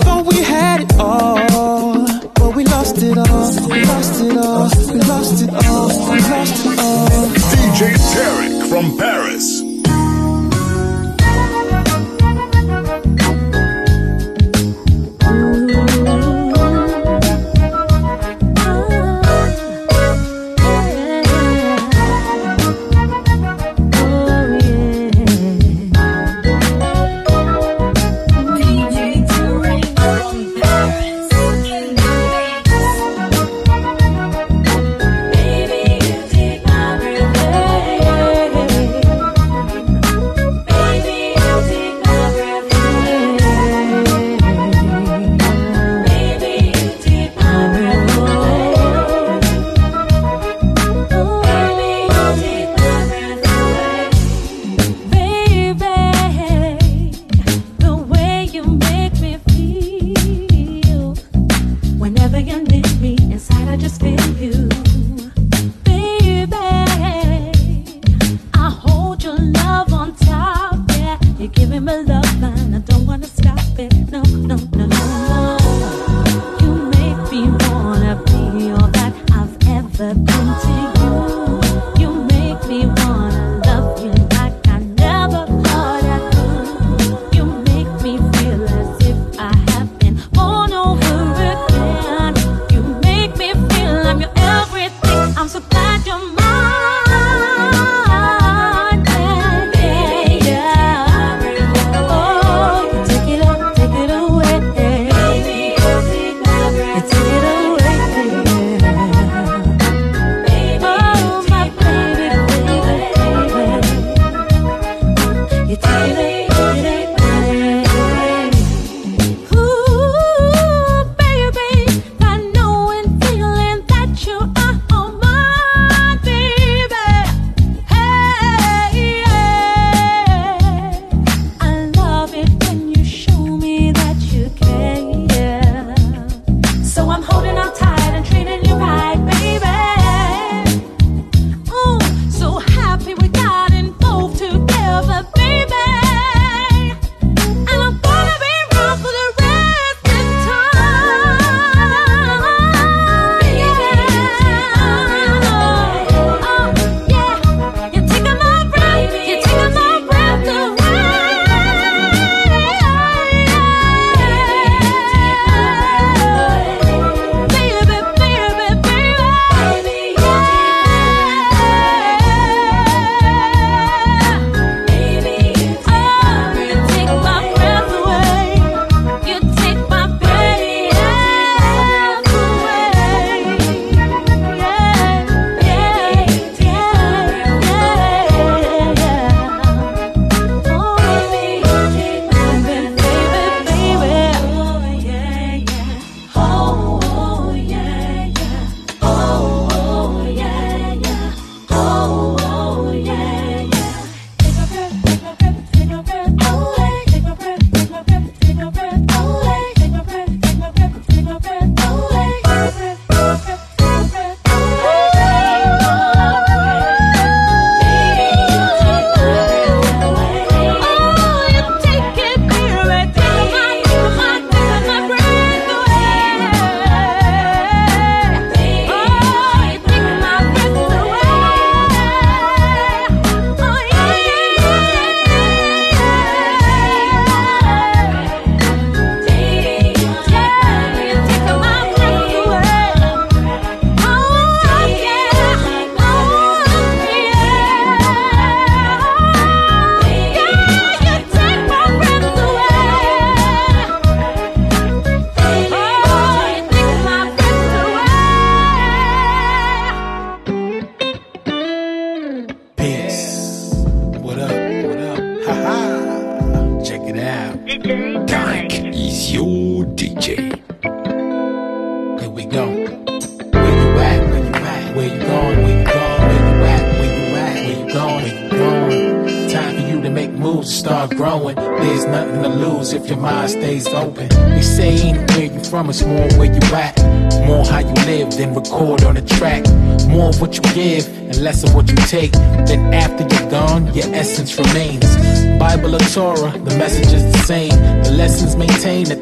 Thought we had it all. But we lost it all. We lost it all. We lost it all. We lost it all. DJ Tarek from Paris.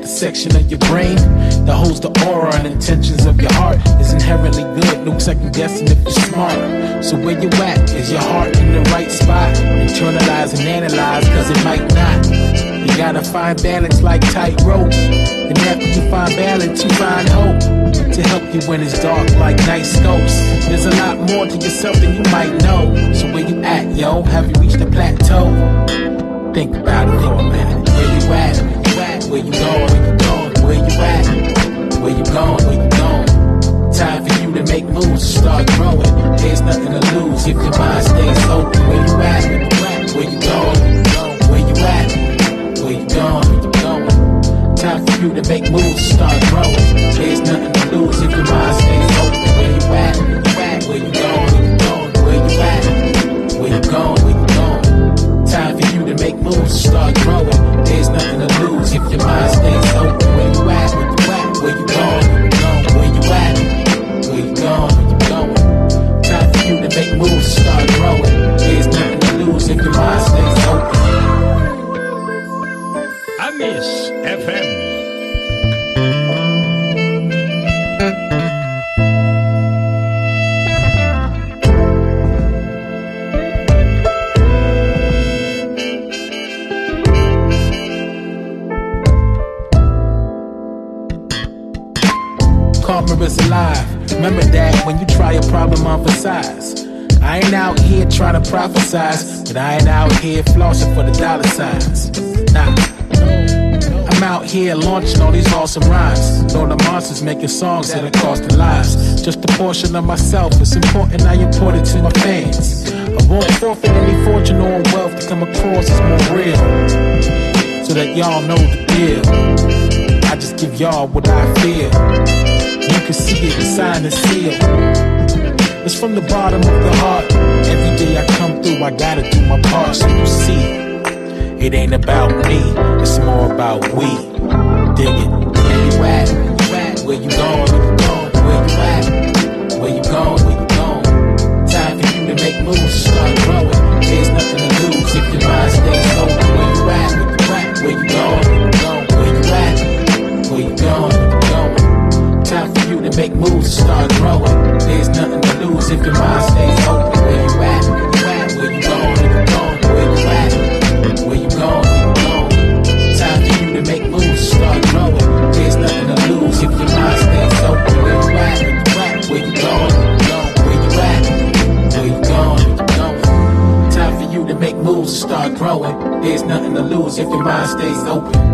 The section of your brain that holds the aura and intentions of your heart is inherently good. No second guessing if you're smart. So where you at? Is your heart in the right spot? Internalize and analyze, cause it might not. You gotta find balance like tightrope. And after you find balance, you find hope to help you when it's dark like night scopes. There's a lot more to yourself than you might know. So where you at, yo? Have you reached the plateau? Think about it for a minute. Where you at? Where you going? Where you going? Where you at? Where you going? Where you going? Time for you to make moves, start growing. There's nothing to lose if your mind stays open. Where you at? Where you going? Where you at? Where you going? Where you going? Time for you to make moves, start growing. There's nothing to lose if your mind stays open. Where you at? Where you at? Where you going? Where you going? Where you at? Where you going? Where you going? Time for you to make moves, start growing. Trying but I ain't out here flossing for the dollar signs. Nah. I'm out here launching all these awesome rhymes. Know the monsters making songs that are costing lives. Just a portion of myself. It's important I import it to my fans. I won't forfeit any fortune or wealth to come across as more real. So that y'all know the deal. I just give y'all what I feel. You can see it, sign and seal. It's from the bottom of the heart. Every day I come through, I gotta do my part so you see. It ain't about me, it's more about we. Dig it. Where you at? Where you at? Where you going? Where you going? Where you at? Where you going? Where you going? Time for you to make moves, start growing. There's nothing to lose if your mind stays open. Where you at? Where you at? Where you going? Where you going? Where you at? Where you going? Time for you to make moves, start growing. There's nothing if your mind stays open. Where you at? Where you going? Where you going? Where you at? Where you going? Where you going? Time for you to make moves, start growing. There's nothing to lose if your mind stays open. Where you at? Where you going? Where you at? Where you going? Time for you to make moves, start growing. There's nothing to lose if your mind stays open.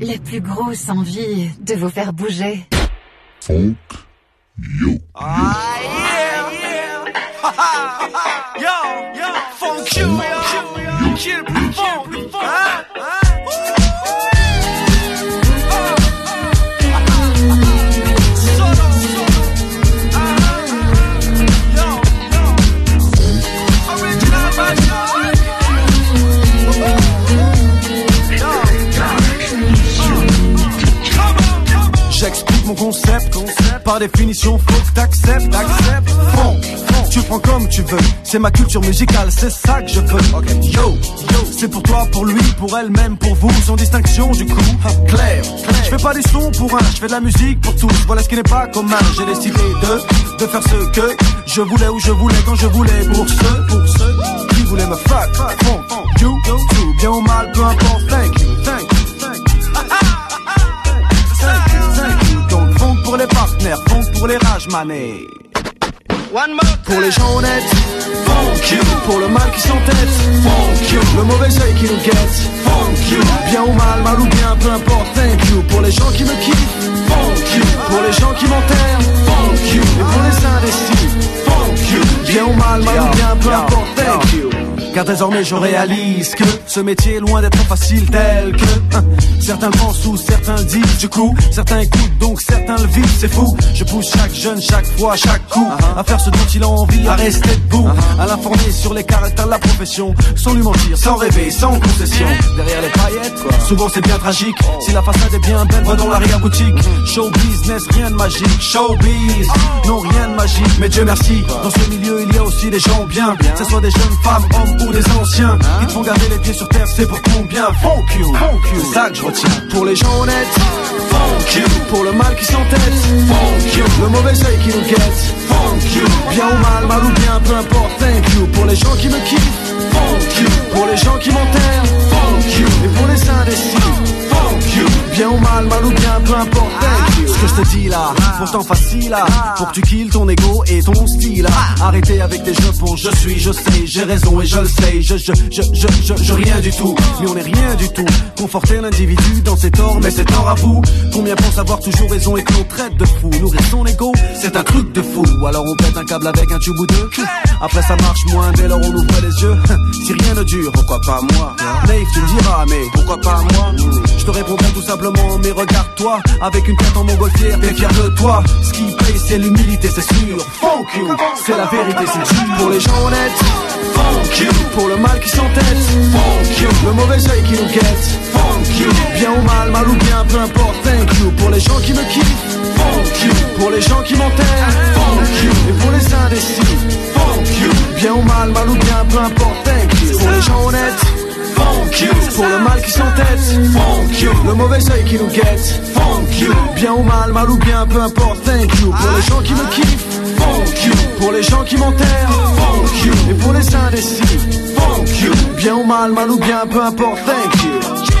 la plus grosse envie de vous faire bouger. Tu veux, c'est ma culture musicale, c'est ça que je veux. Yo, c'est pour toi, pour lui, pour elle, même pour vous, sans distinction du coup. Clair, je fais pas du son pour un, je fais de la musique pour tous. Voilà ce qui n'est pas commun. J'ai décidé de de faire ce que je voulais où je voulais quand je voulais pour ceux, pour ceux qui voulaient me fuck. Funk, you, you, bien ou mal, peu importe. Thank you, thank you, pour les partenaires, funk pour les rage manés. One more Pour les gens honnêtes, funk you. Pour le mal qui s'entête, funk you. Le mauvais œil qui nous guette, funk you. Bien ou mal, mal ou bien, peu importe, thank you. Pour les gens qui me kiffent, funk you. Pour les gens qui m'enterrent, funk you. Et pour les indécis, funk you. Bien ou mal, mal ou bien, peu importe, thank you. Car désormais je réalise que ce métier est loin d'être facile tel que hein, Certains le pensent ou certains le disent. Du coup, certains écoutent donc certains le vivent. C'est fou, je pousse chaque jeune chaque fois, chaque coup À faire ce dont il a envie, à rester debout À l'informer sur les caractères de la profession Sans lui mentir, sans rêver, sans concession. Derrière les paillettes, souvent c'est bien tragique. Si la façade est bien belle, va dans l'arrière-boutique Show business, rien de magique. Showbiz, non rien de magique. Mais Dieu merci, dans ce milieu il y a aussi des gens bien. Que ce soit des jeunes femmes, hommes ou des anciens. Qui te font garder les pieds sur terre, c'est pour ton bien Funk you, c'est ça que je retiens. Pour les gens honnêtes, funk you. Pour le mal qui s'entête, funk you. Le mauvais œil qui nous guette, funk you. Bien ou mal, mal ou bien, peu importe, thank you. Pour les gens qui me kiffent, funk you. Pour les gens qui m'enterrent, funk you. Et pour les indécis, funk you Bien ou mal, mal ou bien, peu importe, you Ce que je te dis là, pourtant facile là Pour que tu kills ton ego et ton style Arrêtez avec tes jeux pour je suis, je sais, j'ai raison et je le sais Je, je, je, je, je, je, rien du tout. Mais on est rien du tout. Conforter l'individu dans ses torts, mais c'est tort à vous. Combien pensent avoir toujours raison et que l'on traite de fou? Nourrir son ego, c'est un truc de fou. Ou alors on pète un câble avec un tube ou deux. Après ça marche moins, dès lors on ouvre les yeux. Si rien ne dure, pourquoi pas moi Naïf tu me diras, mais pourquoi pas moi? Je te répondrai tout simplement, mais regarde-toi. Avec une tête en montgolfière, t'es fier de toi. Ce qui paye c'est l'humilité, c'est sûr. Funk you, c'est la vérité, c'est dur Pour les gens honnêtes, funk you. Pour le mal qui s'entête, funk you. Le mauvais œil qui nous guette, funk you. Bien ou mal, mal ou bien, peu importe, thank you. Pour les gens qui me kiffent, funk you. Pour les gens qui m'enterrent, funk you. Et pour les indécis, funk you. Bien ou mal, mal ou bien, peu importe, thank you. Pour les gens honnêtes, Funk you. Pour le mal qui s'entête. Funk you. Le mauvais œil qui nous guette. Funk you. Bien ou mal, mal ou bien, peu importe. Thank you. Pour les gens qui me kiffent. Funk you. Pour les gens qui m'enterrent. Funk you. Et pour les indécis. Funk you. Bien ou mal, mal ou bien, peu importe. Thank you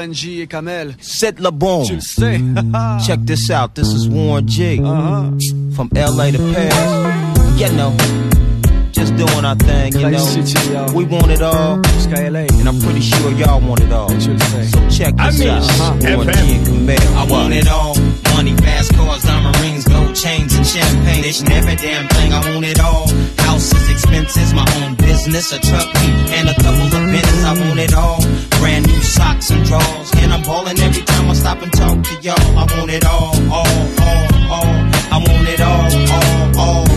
Warren G et Kamel Set la bombe. Tu le sais mm. Check this out. This is Warren G. Uh-huh. From LA to Paris. You know, just doing our thing, you know. City, yo. We want it all. And I'm pretty sure y'all want it all. So check I this out. miss Warren FM. G and Kamel. I want it all. Chains, and champagne. And every damn thing, I want it all. Houses, expenses, my own business. a truck and a couple of minutes. I want it all. Brand new socks and drawers. And I'm ballin' every time I stop and talk to y'all. I want it all, all, all, all. I want it all, all, all.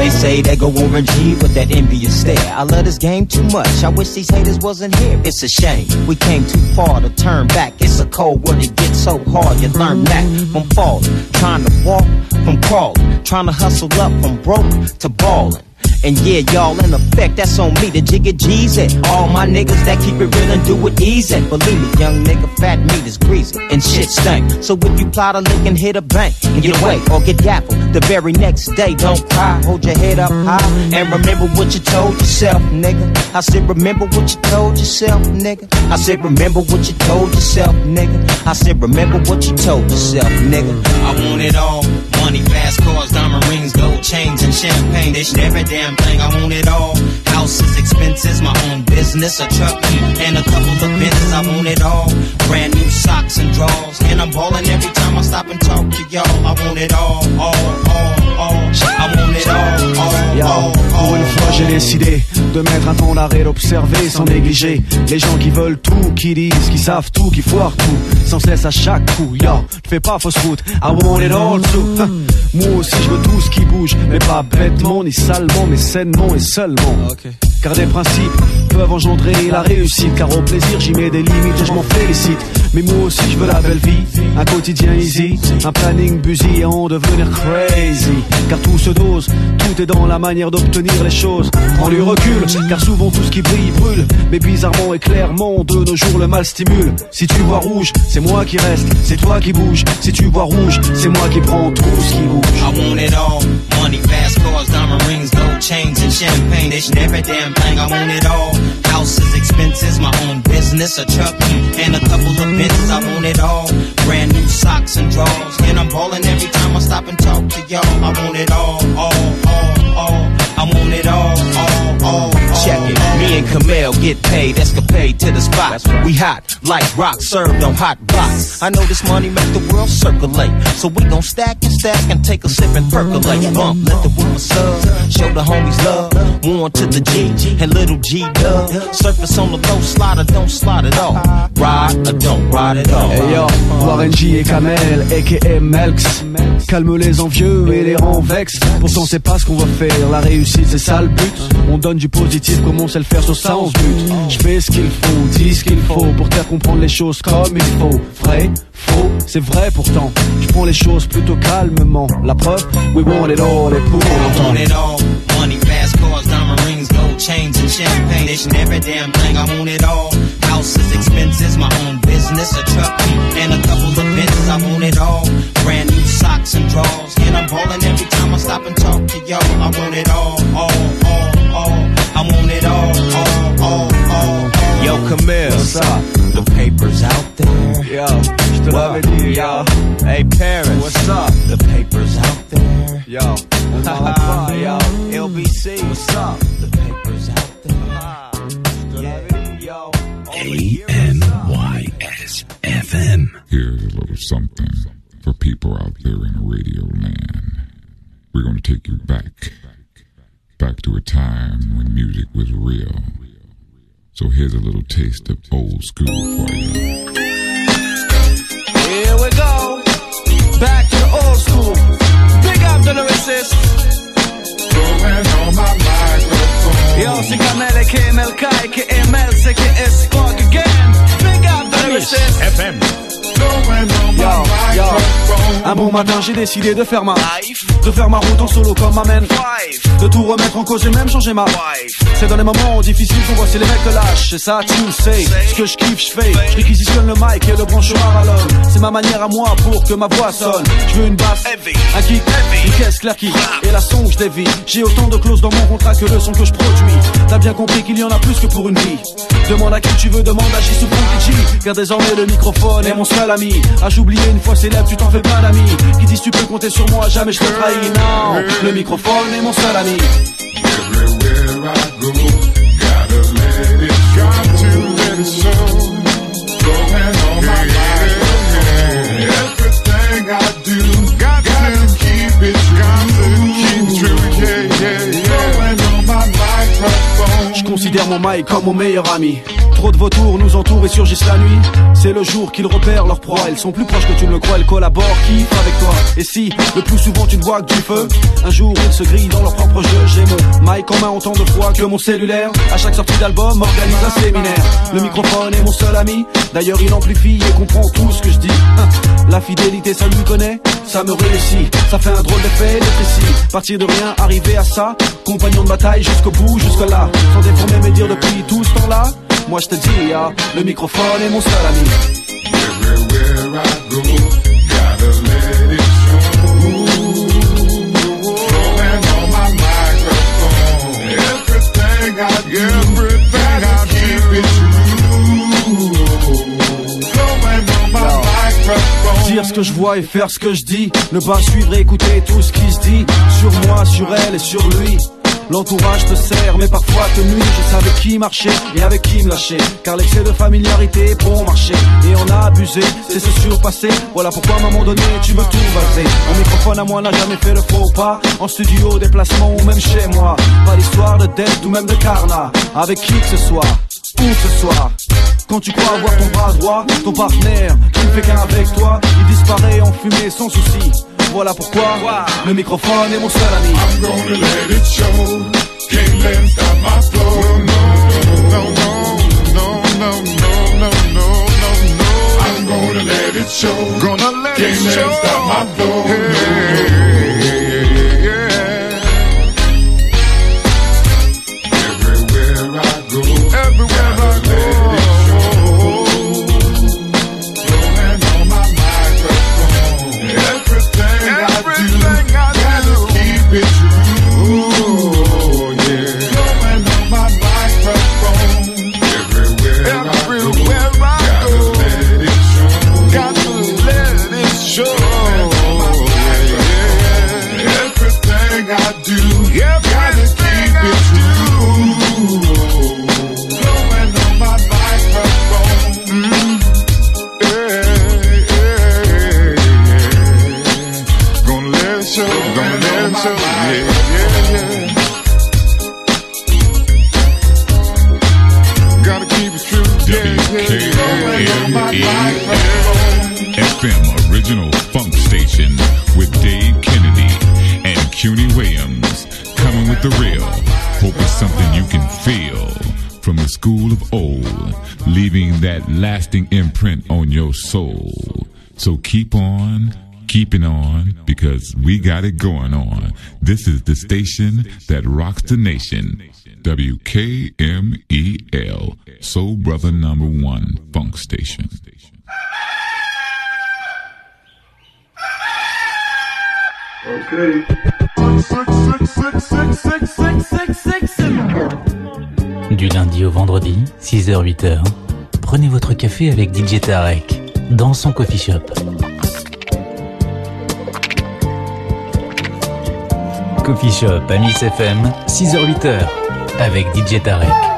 They say they go G with that envious stare. I love this game too much. I wish these haters wasn't here. It's a shame. We came too far to turn back. It's a cold world. It gets so hard. You learn that from falling. Trying to walk from crawling. Trying to hustle up from broke to ballin'. And yeah, y'all in effect, that's on me. The jigga G's it. All my niggas that keep it real and do it easy. Believe me, young nigga, fat meat is greasy and shit stank. So if you plot a lick and hit a bank and get away or get dappled, the very next day, don't cry. Hold your head up high and remember what you told yourself, nigga. I said, remember what you told yourself, nigga. I said, remember what you told yourself, nigga. I said, remember what you told yourself, nigga. I want it all. Money, fast cars, diamond rings, gold chains, and champagne. This every damn thing. I want it all. Houses, expenses, my own business, a truck and a couple of business. I want it all. Brand new socks and drawers. And I'm ballin' every time I stop and talk to y'all. I want it all, all, all, all. I want it all, all, Yo, all, pour une fois j'ai décidé de mettre un temps d'arrêt, d'observer sans négliger les gens qui veulent tout, qui disent, qui savent tout, qui foirent tout, sans cesse à chaque coup. Yo, ne fais pas fausse route, I want it all too. Moi aussi je veux tout ce qui bouge, mais pas bêtement ni salement, mais sainement et seulement. Car des principes peuvent engendrer la réussite, car au plaisir j'y mets des limites et je m'en félicite. Mais moi aussi je veux la belle vie, un quotidien easy, un planning busy et en devenir crazy. Car tout se dose, tout est dans la manière d'obtenir les choses. Prends du recul, car souvent tout ce qui brille brûle. Mais bizarrement et clairement, de nos jours le mal stimule. Si tu vois rouge, c'est moi qui reste, c'est toi qui bouge. Si tu vois rouge, c'est moi qui prends tout ce qui bouge. I want it all. Money, fast cars, diamond rings, chains, and champagne. This every damn thing. I want it all. Houses, expenses, my own business, a truck and a couple of bins. I want it all. Brand new socks and drawers. And I'm ballin' every time I stop and talk to y'all. I want it all, all, all, all. I want it all, all, all, all. Check it. Me and Camille get paid, escapade to the spot. We hot, like rock served on hot blocks. I know this money make the world circulate. So we gon' stack and stack and take a sip and percolate. Bump, let the woman sub. Show the homies love. One to the G and little G dub. Surface on the low slider, don't slide at all. Ride or don't ride at all. Hey yo, Warren G et Kamel, aka Melks Calme les envieux et les rend vex Pourtant c'est pas ce qu'on va faire, la réussite c'est ça le but On donne du positif comme on sait le faire sur ça on se bute Je fais ce qu'il faut, dis ce qu'il faut Pour faire comprendre les choses comme il faut Vrai, faux, c'est vrai pourtant Je prends les choses plutôt calmement La preuve, we want it all et pour I want longtemps it all. Money, fast cars, diamond rings, gold chains, and champagne. And every damn thing. I want it all. Houses, expenses, my own business, a truck and a couple of bins. I want it all. Brand new socks and drawers. And I'm ballin' every time I stop and talk to y'all. I want it all, all, all, all. I want it all, all, all, all. all. Yo, Camille. What's up? The papers out there. Yo, je te l'avais dit yo Hey, Paris. What's up? The papers out there. Yo, on t'arrête pas yo LBC. What's up? The papers out there. Yo A-N-Y-S FM. Here's a little something for people out there in radio land. We're going to take you back, back to a time when music was real. So here's a little taste of old school for you. Here we go. Back to old school. Big up the lyricist. Yo, c'est Kamel aka MLK aka Mel, c'est aka Spark again. Big up the lyricist. FM. Un bon matin, j'ai décidé de faire ma life, de faire ma route en solo comme ma man de tout remettre en cause et même changer ma wife. C'est dans les moments difficiles qu'on voit si les mecs te lâchent. C'est ça, tu sais. Ce que je kiffe, je fais. Je réquisitionne le mic et le branchoir à l'homme. C'est ma manière à moi pour que ma voix sonne. Je veux une basse, un kick, une caisse qui et la son je dévie. J'ai autant de clauses dans mon contrat que le son que je produis. T'as bien compris qu'il y en a plus que pour une vie. Demande à qui tu veux, demande à Jisoo G. Car désormais le microphone est mon seul ami. Ah, j'oubliais une fois célèbre, tu t'en fais plein d'amis. Qui disent tu peux compter sur moi, jamais je te trahis. Non, le microphone est mon seul ami. Everywhere I go, gotta let it, to my mind, everything I do, keep it true, yeah, yeah, Je considère mon mic comme mon meilleur ami. Trop de vautours nous entourent et surgissent la nuit. C'est le jour qu'ils repèrent leur proie. Elles sont plus proches que tu ne le crois, elles collaborent, kiffent avec toi. Et si, le plus souvent tu ne vois que du feu, un jour ils se grillent dans leur propre jeu. J'ai mon mic en main autant de fois que mon cellulaire. À chaque sortie d'album, organise un séminaire. Le microphone est mon seul ami. D'ailleurs, il amplifie et comprend tout ce que je dis. Hein. La fidélité, ça lui connaît, ça me réussit. Ça fait un drôle d'effet d'être ici. Partir de rien, arriver à ça. Compagnon de bataille jusqu'au bout, jusque là. Déformer mes dires depuis tout ce temps-là. Moi je te dis, ah, le microphone est mon seul ami. Dire ce que je vois et faire ce que je dis. Ne pas suivre et écouter tout ce qui se dit. Sur moi, sur elle et sur lui. L'entourage te sert, mais parfois te nuit. Je savais qui marcher et avec qui me lâcher. Car l'excès de familiarité est bon marché. Et on a abusé, c'est se surpasser. Voilà pourquoi à un moment donné, tu veux tout vaser. Mon microphone à moi n'a jamais fait le faux pas. En studio, déplacement ou même chez moi. Pas d'histoire de dette ou même de carnat. Avec qui que ce soit, où ce soit. Quand tu crois avoir ton bras droit, ton partenaire, qui ne fait qu'un avec toi, il disparaît en fumée sans souci. Voilà pourquoi le microphone est mon seul ami. I'm gonna let it show. Can't let stop my flow. No, no, no, no, no, no, no, no, no. I'm gonna let it show. Gonna let Can't it let 'em show. stop my flow. Everywhere with the real. Hope it's something you can feel from the school of old, leaving that lasting imprint on your soul. So keep on keeping on because we got it going on. This is the station that rocks the nation. WKMEL, Soul Brother number one funk station. Okay. Du lundi au vendredi, 6h-8h, prenez votre café avec DJ Tarek dans son coffee shop. Coffee Shop à Miss FM, 6h-8h avec DJ Tarek.